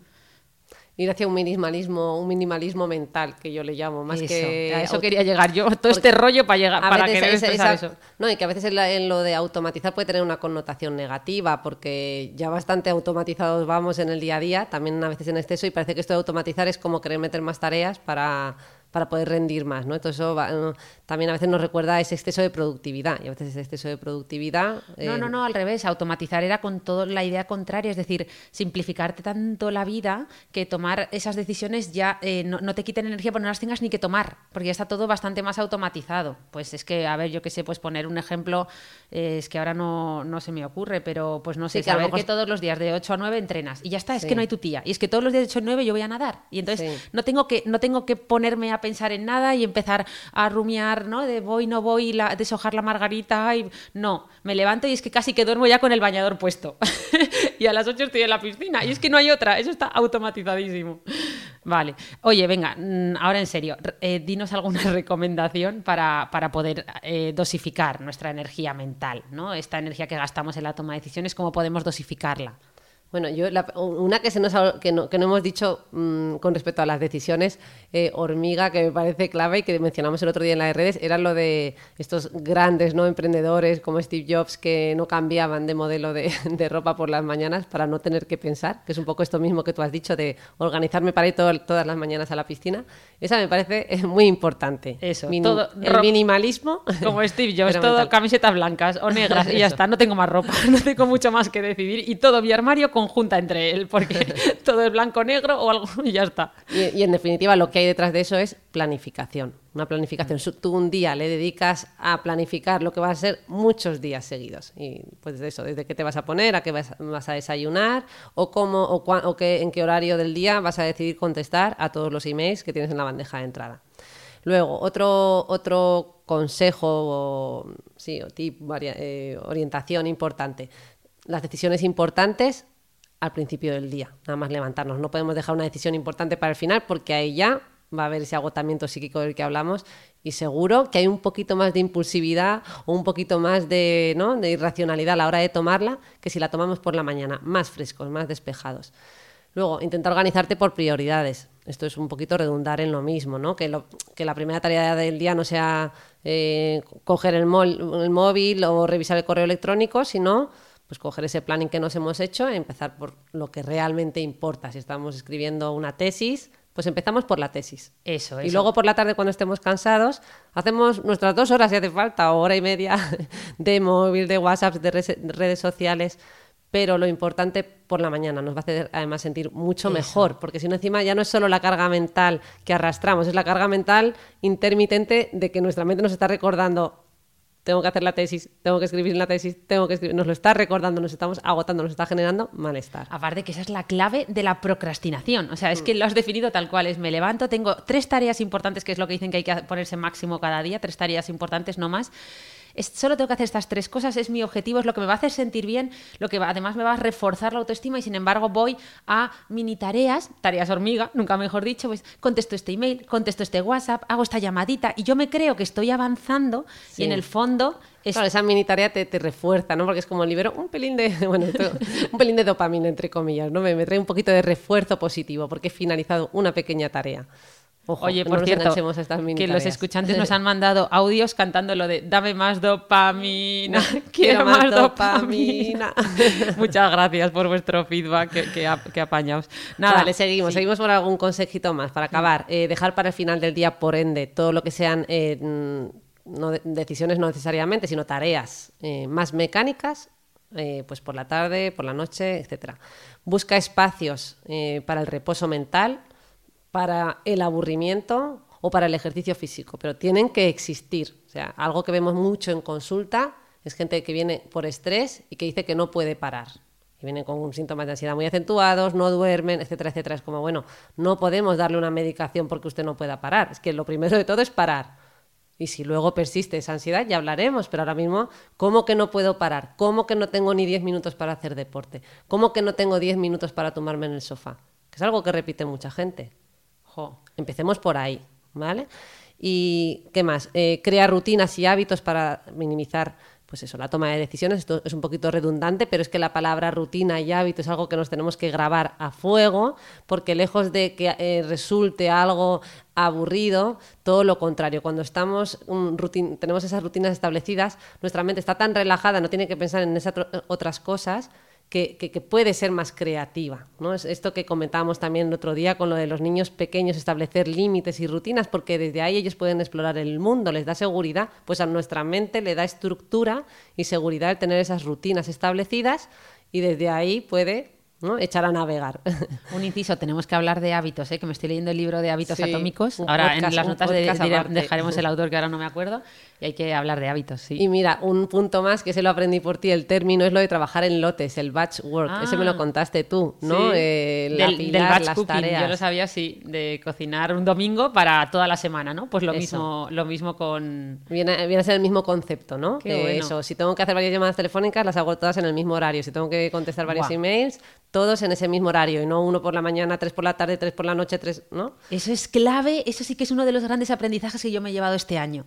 ir hacia un minimalismo, un minimalismo mental que yo le llamo, más que a eso quería llegar yo, todo este rollo para llegar para querer eso. No, y que a veces en, lo de automatizar puede tener una connotación negativa, porque ya bastante automatizados vamos en el día a día, también a veces en exceso y parece que esto de automatizar es como querer meter más tareas para para poder rendir más, ¿no? Entonces eso también a veces nos recuerda ese exceso de productividad y a veces ese exceso de productividad... No, no, eh, no, al revés, automatizar era con toda la idea contraria, es decir, simplificarte tanto la vida que tomar esas decisiones ya eh, no, te quiten energía porque no las tengas ni que tomar, porque ya está todo bastante más automatizado. Pues es que, a ver, yo qué sé, pues poner un ejemplo, eh, es que ahora no, no, se me ocurre, pero pues no sé, sí, saber que todos los días de 8 a 9 entrenas y ya está, es que no hay tu tía, y es que todos los días de 8 a 9 yo voy a nadar y entonces no, tengo que, no tengo que ponerme a pensar en nada y empezar a rumiar, ¿no? De voy, no voy, la, deshojar la margarita. Y... No, me levanto y es que casi que duermo ya con el bañador puesto. y a las 8 estoy en la piscina. Y es que no hay otra, eso está automatizadísimo. Vale. Oye, venga, mm, ahora en serio, eh, dinos alguna recomendación para, para poder eh, dosificar nuestra energía mental, ¿no? Esta energía que gastamos en la toma de decisiones, ¿cómo podemos dosificarla? Bueno, yo una que, se nos que, no, que no hemos dicho mm, con respecto a las decisiones, eh, hormiga, que me parece clave y que mencionamos el otro día en las redes, era lo de estos grandes no emprendedores como Steve Jobs que no cambiaban de modelo de, de, ropa por las mañanas para no tener que pensar, que es un poco esto mismo que tú has dicho de organizarme para ir todas las mañanas a la piscina. Esa me parece muy importante. Eso, todo, el minimalismo. Como Steve Jobs, todo camisetas blancas o negras y ya está, no tengo más ropa, no tengo mucho más que decidir y todo mi armario con conjunta entre él, porque todo es blanco-negro o algo y ya está. Y, en definitiva lo que hay detrás de eso es planificación. una planificación. Su- Tú un día le dedicas a planificar lo que va a ser muchos días seguidos. Y pues de eso, desde qué te vas a poner, a qué vas, vas a desayunar, o cómo, o, cuán- o qué, en qué horario del día vas a decidir contestar a todos los emails que tienes en la bandeja de entrada. Luego, otro, otro consejo o, sí, o tip, varia- eh, orientación importante. Las decisiones importantes al principio del día, nada más levantarnos. No podemos dejar una decisión importante para el final porque ahí ya va a haber ese agotamiento psíquico del que hablamos y seguro que hay un poquito más de impulsividad o un poquito más de, ¿no? de irracionalidad a la hora de tomarla que si la tomamos por la mañana, más frescos, más despejados. Luego, intenta organizarte por prioridades. Esto es un poquito redundar en lo mismo, ¿no? Que, lo- que la primera tarea del día no sea eh, coger el, el móvil o revisar el correo electrónico, sino pues coger ese planning que nos hemos hecho y empezar por lo que realmente importa. Si estamos escribiendo una tesis, pues empezamos por la tesis. Eso, Y eso. luego por la tarde, cuando estemos cansados, hacemos nuestras dos horas si hace falta, o hora y media de móvil, de WhatsApp, de redes sociales. Pero lo importante por la mañana nos va a hacer además sentir mucho mejor, porque si no encima ya no es solo la carga mental que arrastramos, es la carga mental intermitente de que nuestra mente nos está recordando tengo que hacer la tesis, tengo que escribir la tesis, tengo que escribir, nos lo está recordando, nos estamos agotando, nos está generando malestar. Aparte que esa es la clave de la procrastinación. O sea, es que lo has definido tal cual es. Me levanto, tengo tres tareas importantes, que es lo que dicen que hay que ponerse máximo cada día, tres tareas importantes, no más. Es- solo tengo que hacer estas tres cosas, es mi objetivo, es lo que me va a hacer sentir bien, lo que va- además me va a reforzar la autoestima y sin embargo voy a mini tareas, tareas hormiga, nunca mejor dicho, pues contesto este email, contesto este WhatsApp, hago esta llamadita y yo me creo que estoy avanzando y Sí. en el fondo es Claro, esa mini tarea te, te refuerza, ¿no? Porque es como libero un pelín de, bueno, un pelín de dopamina, entre comillas, ¿no? Me, me trae un poquito de refuerzo positivo porque he finalizado una pequeña tarea. Ojo, Oye, que por no cierto, mini que los escuchantes nos han mandado audios cantando lo de dame más dopamina, quiero, Quiero más dopamina. dopamina. Muchas gracias por vuestro feedback, que, que, que apañados. Nada, Vale, seguimos. sí. Seguimos por algún consejito más para acabar. Eh, dejar para el final del día, por ende, todo lo que sean eh, mm, no de- decisiones no necesariamente, sino tareas eh, más mecánicas, eh, pues por la tarde, por la noche, etcétera. Busca espacios eh, para el reposo mental, para el aburrimiento o para el ejercicio físico, pero tienen que existir. O sea, algo que vemos mucho en consulta es gente que viene por estrés y que dice que no puede parar. Y vienen con síntomas de ansiedad muy acentuados, no duermen, etcétera, etcétera. Es como, bueno, no podemos darle una medicación porque usted no pueda parar. Es que lo primero de todo es parar. Y si luego persiste esa ansiedad, ya hablaremos, pero ahora mismo, ¿cómo que no puedo parar? ¿Cómo que no tengo ni 10 minutos para hacer deporte? ¿Cómo que no tengo 10 minutos para tomarme en el sofá? Que es algo que repite mucha gente. Empecemos por ahí, ¿vale? Y qué más, Eh, crea rutinas y hábitos para minimizar, pues eso, la toma de decisiones. Esto es un poquito redundante, pero es que la palabra rutina y hábito es algo que nos tenemos que grabar a fuego, porque lejos de que eh, resulte algo aburrido, todo lo contrario. Cuando estamos un rutin- tenemos esas rutinas establecidas, nuestra mente está tan relajada, no tiene que pensar en esas otras cosas que, puede ser más creativa. ¿no? Es esto que comentábamos también el otro día con lo de los niños pequeños, establecer límites y rutinas, porque desde ahí ellos pueden explorar el mundo, les da seguridad, pues a nuestra mente le da estructura y seguridad el tener esas rutinas establecidas y desde ahí puede ¿no? echar a navegar. Un inciso, tenemos que hablar de hábitos, ¿eh? que me estoy leyendo el libro de hábitos Sí, atómicos. Ahora podcast- en las notas de- aparte. dejaremos el autor que ahora no me acuerdo y hay que hablar de hábitos, sí. Y mira, un punto más que se lo aprendí por ti, el término es lo de trabajar en lotes, el batch work. Ese me lo Ah. contaste tú, ¿no? Sí. Eh, el del, batch las cooking, tareas. yo lo sabía, sí, de cocinar un domingo para toda la semana, ¿no? Pues lo Eso. mismo, lo mismo con Viene, viene a ser el mismo concepto, ¿no? Qué bueno. Eso, si tengo que hacer varias llamadas telefónicas, las hago todas en el mismo horario. Si tengo que contestar varios Buah. emails, todos en ese mismo horario. Y no uno por la mañana, tres por la tarde, tres por la noche, tres, ¿no? Eso es clave, eso sí que es uno de los grandes aprendizajes que yo me he llevado este año.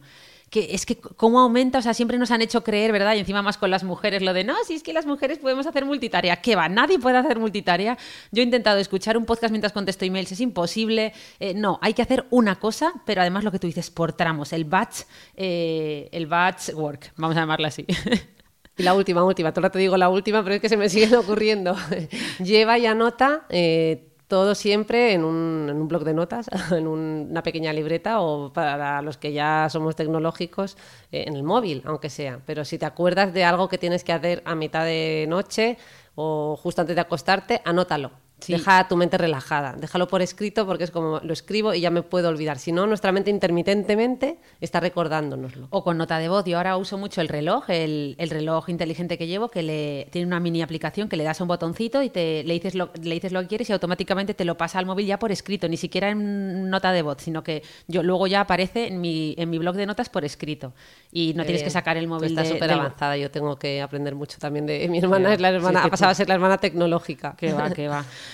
Que es que cómo aumenta, o sea, siempre nos han hecho creer, ¿verdad? Y encima más con las mujeres, lo de no, si es que las mujeres podemos hacer multitarea. ¿Qué va? Nadie puede hacer multitarea. Yo he intentado escuchar un podcast mientras contesto emails, es imposible. Eh, no, hay que hacer una cosa, pero además lo que tú dices, por tramos, el batch, eh, el batch work, vamos a llamarlo así. Y la última, última, todo el rato digo la última, pero es que se me siguen ocurriendo. Lleva y anota eh, todo siempre en un, en un de notas, en un- una pequeña libreta o para los que ya somos tecnológicos, eh, en el móvil, aunque sea. Pero si te acuerdas de algo que tienes que hacer a mitad de noche o justo antes de acostarte, anótalo. Deja tu mente relajada, déjalo por escrito porque es como lo escribo y ya me puedo olvidar. Si no, nuestra mente intermitentemente está recordándonoslo. O con nota de voz. Yo ahora uso mucho el reloj, el, reloj inteligente que llevo, que le, tiene una mini aplicación que le das un botoncito y te, le, dices lo, le dices lo que quieres y automáticamente te lo pasa al móvil ya por escrito, ni siquiera en nota de voz, sino que yo luego ya aparece en mi, en mi blog de notas por escrito. Y no tienes que sacar el móvil. está súper avanzada, yo tengo que aprender mucho también de mi hermana, es la hermana, ha pasado a ser la hermana tecnológica. Que va, que va.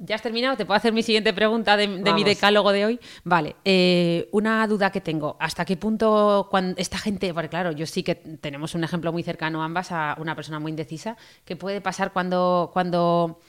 ¿Ya has terminado? ¿Te puedo hacer mi siguiente pregunta de, mi decálogo de hoy? Vale, eh, una duda que tengo. ¿Hasta qué punto cuando esta gente, porque claro, yo sí que tenemos un ejemplo muy cercano ambas a una persona muy indecisa, ¿qué puede pasar cuando, cuando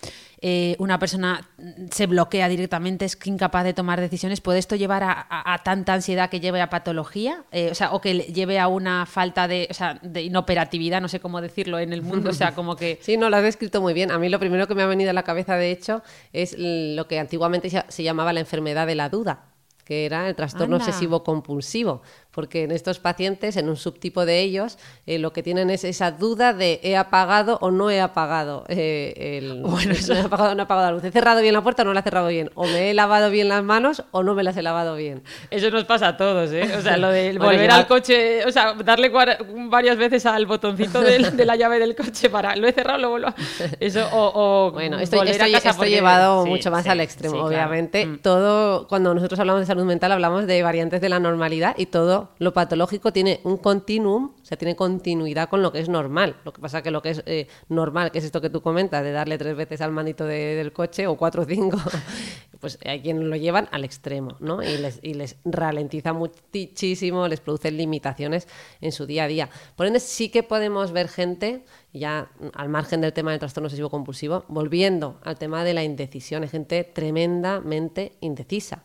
eh, una persona se bloquea directamente, es incapaz de tomar decisiones, ¿puede esto llevar a, tanta ansiedad que lleve a patología? Eh, o sea, o que lleve a una falta de, o sea, de inoperatividad, no sé cómo decirlo en el mundo, o sea, como que... Sí, no, lo has descrito muy bien. A mí lo primero que me ha venido a la cabeza, de hecho, es lo que antiguamente se llamaba la enfermedad de la duda que era el trastorno obsesivo compulsivo, porque en estos pacientes, en un subtipo de ellos, eh, lo que tienen es esa duda de he apagado o no he apagado eh, el, bueno, no he apagado no he apagado la luz, he cerrado bien la puerta o no la he cerrado bien, o me he lavado bien las manos o no me las he lavado bien. Eso nos pasa a todos, ¿eh? O sea, lo de volver al coche, o sea, darle varias veces al botoncito de, la llave del coche para lo he cerrado, lo vuelvo a... Eso, o, bueno, esto, esto, esto llevado mucho más al extremo, obviamente. Mm. Todo, cuando nosotros hablamos de salud mental, hablamos de variantes de la normalidad y todo lo patológico tiene un continuum, o sea, tiene continuidad con lo que es normal. Lo que pasa que lo que es eh, normal, que es esto que tú comentas, de darle tres veces al manito del coche o cuatro o cinco, pues hay quienes lo llevan al extremo, ¿no? Y les, y les ralentiza muchísimo, les produce limitaciones en su día a día. Por ende, sí que podemos ver gente, ya al margen del tema del trastorno obsesivo compulsivo, volviendo al tema de la indecisión, hay gente tremendamente indecisa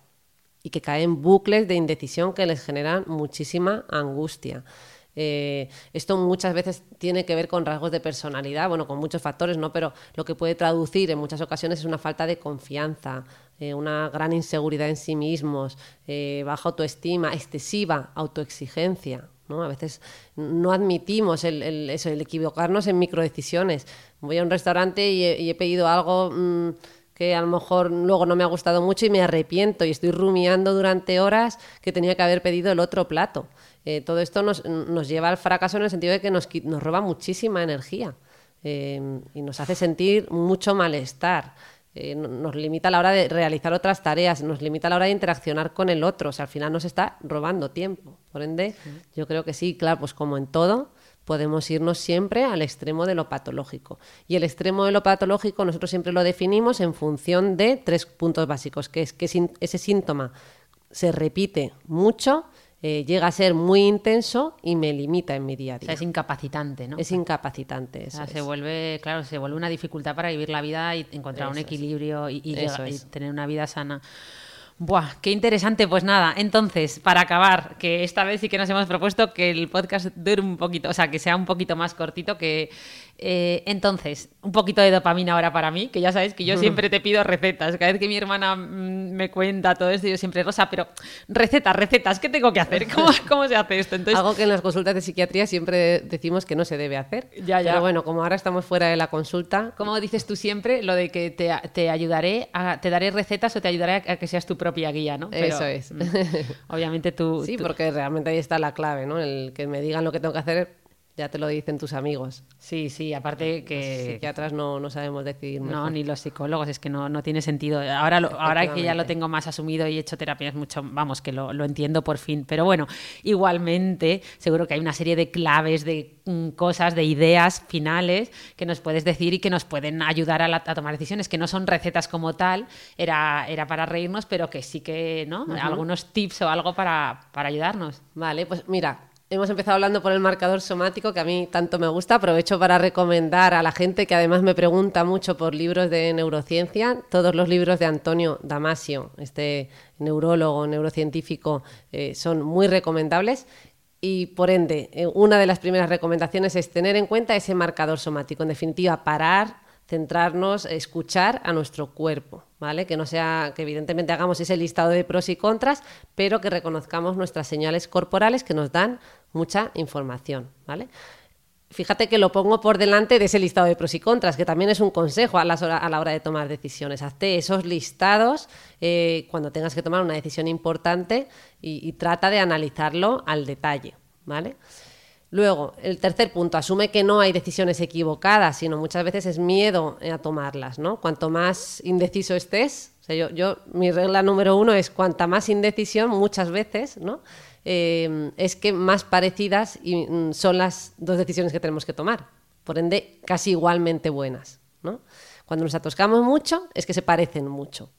y que caen en bucles de indecisión que les generan muchísima angustia. Eh, esto muchas veces tiene que ver con rasgos de personalidad, bueno, con muchos factores, ¿no? Pero lo que puede traducir en muchas ocasiones es una falta de confianza, eh, una gran inseguridad en sí mismos, eh, baja autoestima, excesiva autoexigencia. ¿no? A veces no admitimos el, eso, el equivocarnos en microdecisiones. Voy a un restaurante y he, pedido algo. Mm, que a lo mejor luego no me ha gustado mucho y me arrepiento y estoy rumiando durante horas que tenía que haber pedido el otro plato. Eh, todo esto nos, nos, lleva al fracaso en el sentido de que nos, nos roba muchísima energía eh, y nos hace sentir mucho malestar. Eh, nos limita a la hora de realizar otras tareas, nos limita a la hora de interaccionar con el otro, o sea, al final nos está robando tiempo. Por ende, yo creo que sí, claro, pues como en todo, podemos irnos siempre al extremo de lo patológico. Y el extremo de lo patológico nosotros siempre lo definimos en función de tres puntos básicos, que es que ese síntoma se repite mucho, eh, llega a ser muy intenso y me limita en mi día a día. es incapacitante, ¿no? Es incapacitante. se vuelve, claro, se vuelve una dificultad para vivir la vida y encontrar un equilibrio y, y tener una vida sana. Buah, qué interesante. Pues nada, entonces, para acabar, que esta vez sí que nos hemos propuesto que el podcast dure un poquito, o sea, que sea un poquito más cortito, que eh, entonces, un poquito de dopamina ahora para mí, que ya sabes que yo siempre te pido recetas. Cada vez que mi hermana mm, me cuenta todo esto, yo siempre, Rosa, pero recetas, recetas, ¿qué tengo que hacer? ¿Cómo, se hace esto? Entonces... Algo que en las consultas de psiquiatría siempre decimos que no se debe hacer. Ya, ya. Pero bueno, como ahora estamos fuera de la consulta. Como dices tú siempre, lo de que te, ayudaré, a, te daré recetas o te ayudaré a, que seas tu propia guía, ¿no? Eso es. Mm, obviamente tú. Sí, porque realmente ahí está la clave, ¿no? El que me digan lo que tengo que hacer ya te lo dicen tus amigos. Sí, sí, aparte que... Los psiquiatras no, no sabemos decidir. No, ni los psicólogos, es que no, no tiene sentido. Ahora, ahora que ya lo tengo más asumido y he hecho terapias mucho, vamos, que lo, lo, entiendo por fin. Pero bueno, igualmente, seguro que hay una serie de claves, de mm, cosas, de ideas finales que nos puedes decir y que nos pueden ayudar a, tomar decisiones, que no son recetas como tal, era, era para reírnos, pero que sí que, ¿no? Algunos tips o algo para, para ayudarnos. Vale, pues mira, Hemos empezado hablando por el marcador somático, que a mí tanto me gusta. Aprovecho para recomendar a la gente que además me pregunta mucho por libros de neurociencia. Todos los libros de Antonio Damasio, este neurólogo, neurocientífico, eh, son muy recomendables. Y por ende, eh, una de las primeras recomendaciones es tener en cuenta ese marcador somático. En definitiva, parar, centrarnos, escuchar a nuestro cuerpo, ¿vale? Que no sea, que evidentemente hagamos ese listado de pros y contras, pero que reconozcamos nuestras señales corporales que nos dan mucha información, ¿vale? fíjate que lo pongo por delante de ese listado de pros y contras, que también es un consejo a, las hora- a la hora de tomar decisiones. Hazte esos listados eh, cuando tengas que tomar una decisión importante y, y trata de analizarlo al detalle, ¿vale? Luego, el tercer punto, asume que no hay decisiones equivocadas, sino muchas veces es miedo eh, a tomarlas, ¿no? Cuanto más indeciso estés, o sea, yo, yo- mi regla número uno es cuanta más indecisión, muchas veces, ¿no? Eh, es que más parecidas mm, son las dos decisiones que tenemos que tomar. Por ende, casi igualmente buenas. Cuando nos atascamos mucho, es que se parecen mucho.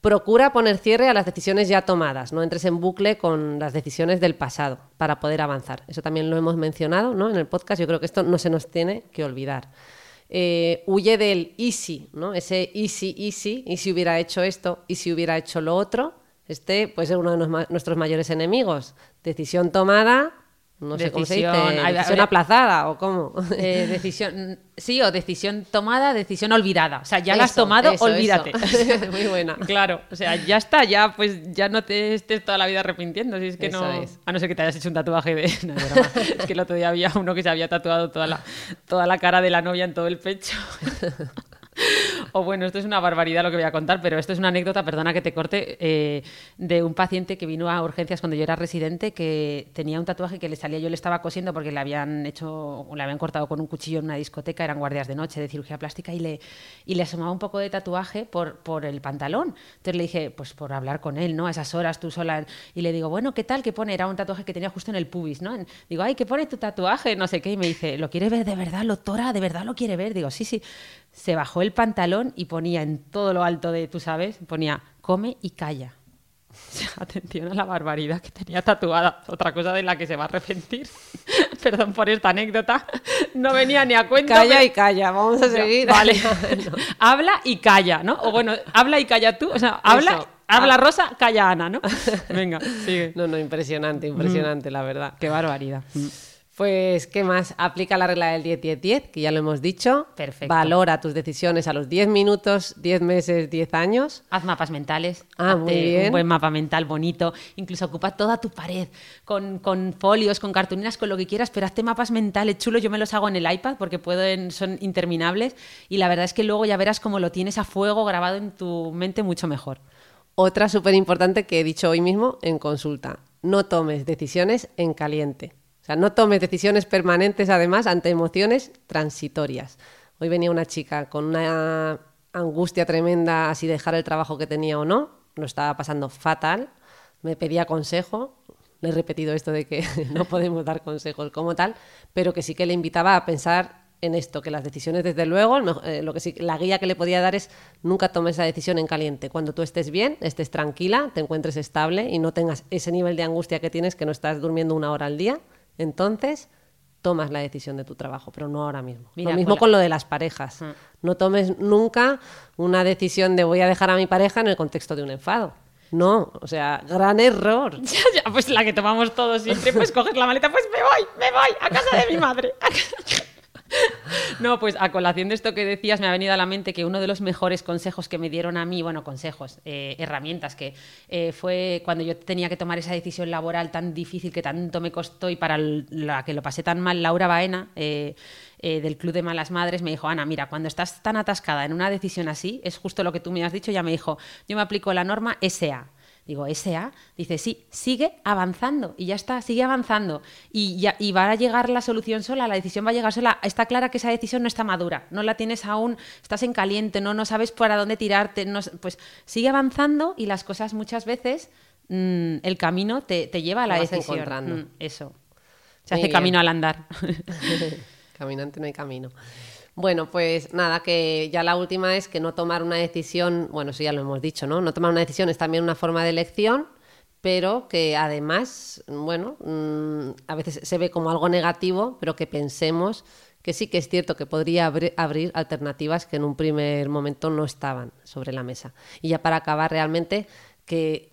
Procura poner cierre a las decisiones ya tomadas, no entres en bucle con las decisiones del pasado para poder avanzar. Eso también lo hemos mencionado en el podcast, yo creo que esto no se nos tiene que olvidar. Eh, huye del easy, ¿no? ese easy, easy, y si hubiera hecho esto, y si hubiera hecho lo otro, este puede ser uno de nos- nuestros mayores enemigos. Decisión tomada, no sé cómo se dice, Decisión- decisión aplazada o cómo. Eh, decisión, sí, o decisión tomada, decisión olvidada. O sea, ya la has Eso, tomado, eso, olvídate. eso. Muy buena. Claro, o sea, ya está, ya pues ya no te estés toda la vida arrepintiendo. Si es que Eso no. es. A no ser que te hayas hecho un tatuaje de. No, es que el otro día había uno que se había tatuado toda la, toda la cara de la novia en todo el pecho. O bueno, esto es una barbaridad lo que voy a contar, pero esto es una anécdota, perdona que te corte, eh, de un paciente que vino a urgencias cuando yo era residente, que tenía un tatuaje que le salía, yo le estaba cosiendo porque le habían hecho, le habían cortado con un cuchillo en una discoteca, eran guardias de noche de cirugía plástica y le, y le asomaba un poco de tatuaje por, por el pantalón. Entonces le dije, pues por hablar con él, ¿no? A esas horas tú sola. Y le digo, bueno, ¿qué tal? ¿Qué pone? Era un tatuaje que tenía justo en el pubis, ¿no? Digo, ay, ¿qué pone tu tatuaje? No sé qué. Y me dice, ¿lo quiere ver de verdad, doctora? ¿De verdad lo quiere ver? Digo, sí, sí. Se bajó el pantalón y ponía en todo lo alto de, tú sabes, ponía, come y calla. O sea, atención a la barbaridad que tenía tatuada. Otra cosa de la que se va a arrepentir. Perdón por esta anécdota. No venía ni a cuenta. Calla pero- y calla, vamos a seguir. Vale. habla y calla, ¿no? O bueno, habla y calla tú. O sea, habla, Eso. habla Ah. Rosa, calla Ana, ¿no? Venga, sigue. No, no, impresionante, impresionante, la verdad. Qué barbaridad. Pues, ¿qué más? Aplica la regla del 10-10-10, que ya lo hemos dicho. Perfecto. Valora tus decisiones a los 10 minutos, 10 meses, 10 años. Haz mapas mentales. Ah, hazte muy bien. Un buen mapa mental bonito. Incluso ocupa toda tu pared con, con folios, con cartulinas, con lo que quieras, pero hazte mapas mentales chulos. Yo me los hago en el iPad porque pueden, son interminables. Y la verdad es que luego ya verás cómo lo tienes a fuego grabado en tu mente mucho mejor. Otra súper importante que he dicho hoy mismo en consulta. No tomes decisiones en caliente. No tomes decisiones permanentes, además, ante emociones transitorias. Hoy venía una chica con una angustia tremenda, si dejar el trabajo que tenía o no. Lo estaba pasando fatal. Me pedía consejo. Le he repetido esto de que no podemos dar consejos como tal, pero que sí que le invitaba a pensar en esto, que las decisiones, desde luego, eh, lo que sí, la guía que le podía dar es nunca tomes esa decisión en caliente. Cuando tú estés bien, estés tranquila, te encuentres estable y no tengas ese nivel de angustia que tienes, que no estás durmiendo una hora al día, entonces tomas la decisión de tu trabajo, pero no ahora mismo. Mira, lo mismo con la- con lo de las parejas. No tomes nunca una decisión de voy a dejar a mi pareja en el contexto de un enfado. No, o sea, gran error. Ya, ya, pues la que tomamos todos siempre, pues coger la maleta, pues me voy, me voy a casa de mi madre. No, pues a colación de esto que decías, me ha venido a la mente que uno de los mejores consejos que me dieron a mí, bueno, consejos, eh, herramientas, que eh, fue cuando yo tenía que tomar esa decisión laboral tan difícil que tanto me costó y para la que lo pasé tan mal, Laura Baena, eh, del Club de Malas Madres, me dijo, Ana, mira, cuando estás tan atascada en una decisión así, es justo lo que tú me has dicho, ya me dijo, yo me aplico la norma SA. Digo, SA, dice, sí, sigue avanzando y ya está, sigue avanzando. Y, ya, y va a llegar la solución sola, la decisión va a llegar sola. Está clara que esa decisión no está madura, no la tienes aún, estás en caliente, no, no sabes para dónde tirarte. no pues sigue avanzando y las cosas muchas veces, mm, el camino te, te lleva a la decisión. Mm, eso. Se Muy hace bien. camino al andar. Caminante no hay camino. Bueno, pues nada, que ya la última es que no tomar una decisión, bueno, eso ya lo hemos dicho, ¿no? No tomar una decisión es también una forma de elección, pero que además, bueno, mm, a veces se ve como algo negativo, pero que pensemos que sí que es cierto que podría abri- abrir alternativas que en un primer momento no estaban sobre la mesa. Y ya para acabar realmente, que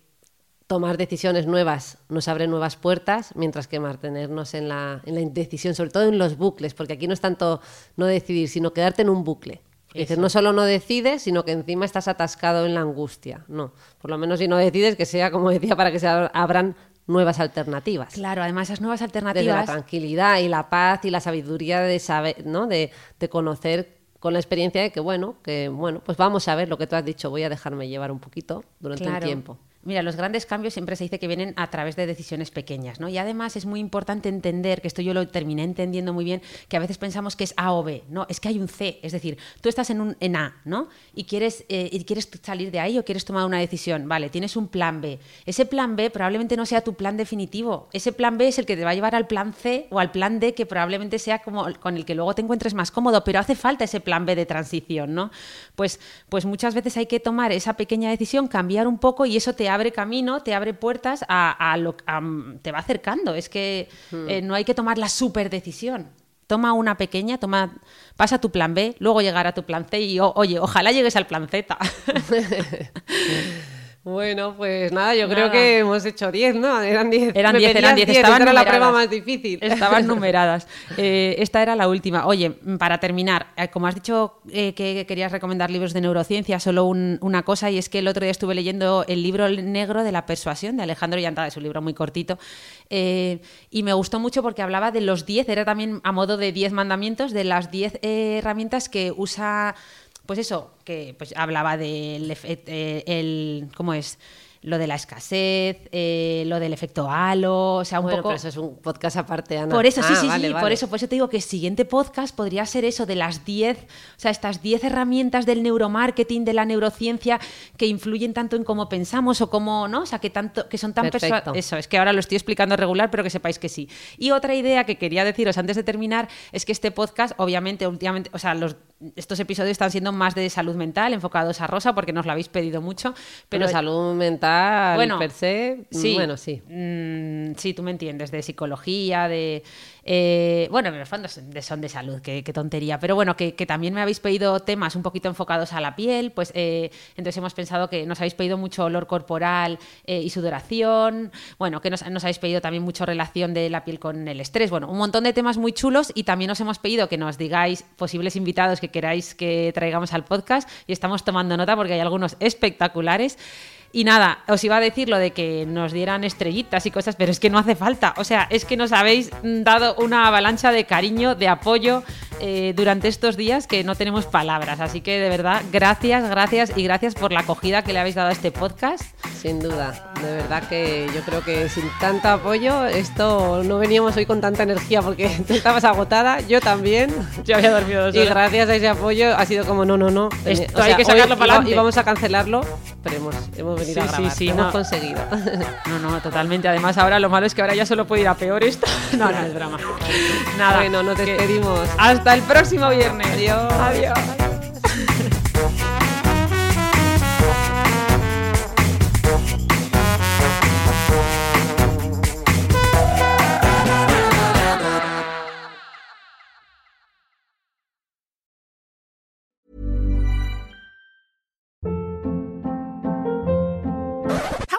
tomar decisiones nuevas nos abre nuevas puertas, mientras que mantenernos en la, en la indecisión, sobre todo en los bucles, porque aquí no es tanto no decidir, sino quedarte en un bucle. Es decir, no solo no decides, sino que encima estás atascado en la angustia. No, por lo menos si no decides, que sea, como decía, para que se ab- abran nuevas alternativas. Claro, además esas nuevas Desde la alternativas... tranquilidad y la paz y la sabiduría de saber, ¿no? De, de conocer con la experiencia de que bueno, que bueno, pues vamos a ver lo que tú has dicho, voy a dejarme llevar un poquito durante un Claro. tiempo. Mira, los grandes cambios siempre se dice que vienen a través de decisiones pequeñas, ¿no? Y además es muy importante entender, que esto yo lo terminé entendiendo muy bien, que a veces pensamos que es A o B, no, es que hay un C, es decir, tú estás en un en A, ¿no? Y quieres eh, y quieres salir de ahí o quieres tomar una decisión, vale, tienes un plan B. Ese plan B probablemente no sea tu plan definitivo. Ese plan B es el que te va a llevar al plan C o al plan D que probablemente sea como con el que luego te encuentres más cómodo, pero hace falta ese plan B de transición, ¿no? Pues pues muchas veces hay que tomar esa pequeña decisión, cambiar un poco y eso te abre camino, te abre puertas a, a lo a- te va acercando. Es que eh, no hay que tomar la super decisión. Toma una pequeña, toma, pasa tu plan B, luego llegar a tu plan C y oye, ojalá llegues al plan Z. Bueno, pues nada, yo Nada. creo que hemos hecho 10, ¿no? Eran 10. Eran Me 10, pedías eran 10, 10, estaban esta era la prueba más difícil. Estaban numeradas. Eh, esta era la última. Oye, para terminar, eh, como has dicho eh, que querías recomendar libros de neurociencia, solo un- una cosa, y es que el otro día estuve leyendo el libro negro de la persuasión de Alejandro Llantada, es un libro muy cortito, eh, y me gustó mucho porque hablaba de los 10, era también a modo de 10 mandamientos, de las 10 eh, herramientas que usa, pues eso, que pues hablaba del efe- eh, el, ¿cómo es? Lo de la escasez, eh, lo del efecto halo, o sea, un Bueno, poco... pero eso es un podcast aparte, Ana. Por eso, sí, Ah, sí, vale, sí, vale. por eso, por eso te digo que el siguiente podcast podría ser eso de las 10, o sea, estas 10 herramientas del neuromarketing, de la neurociencia que influyen tanto en cómo pensamos o cómo, ¿no? O sea, que tanto que son tan eso, es que ahora lo estoy explicando regular, pero que sepáis que sí. Y otra idea que quería deciros antes de terminar es que este podcast, obviamente, últimamente, o sea, los estos episodios están siendo más de salud mental, enfocados a Rosa, porque nos lo habéis pedido mucho. Pero Pero salud mental, Bueno, per se, sí. bueno, sí. Mm, sí, tú me entiendes, de psicología, de... eh, bueno, fondo son de, salud, qué, tontería. Pero bueno, que, que también me habéis pedido temas un poquito enfocados a la piel, pues eh, entonces hemos pensado que nos habéis pedido mucho olor corporal eh, y sudoración, bueno, que nos, nos habéis pedido también mucho relación de la piel con el estrés, bueno, un montón de temas muy chulos y también os hemos pedido que nos digáis posibles invitados que queráis que traigamos al podcast y estamos tomando nota porque hay algunos espectaculares. Y nada, os iba a decir lo de que nos dieran estrellitas y cosas, pero es que no hace falta. O sea, es que nos habéis dado una avalancha de cariño, de apoyo eh, durante estos días que no tenemos palabras. Así que de verdad, gracias, gracias y gracias por la acogida que le habéis dado a este podcast. Sin duda, de verdad que yo creo que sin tanto apoyo esto no veníamos hoy con tanta energía porque tú estabas agotada, yo también. Yo había dormido dos Y horas. gracias a ese apoyo ha sido como no, no, no. Esto hay que sacarlo para adelante. Íbamos a cancelarlo, pero hemos, hemos venido Sí, sí, grabar. sí, lo hemos no. conseguido. No, no, totalmente. Además, ahora lo malo es que ahora ya solo puede ir a peor esto. No, no, es drama. Nada. bueno, nos despedimos. Hasta el próximo viernes. Adiós. Adiós.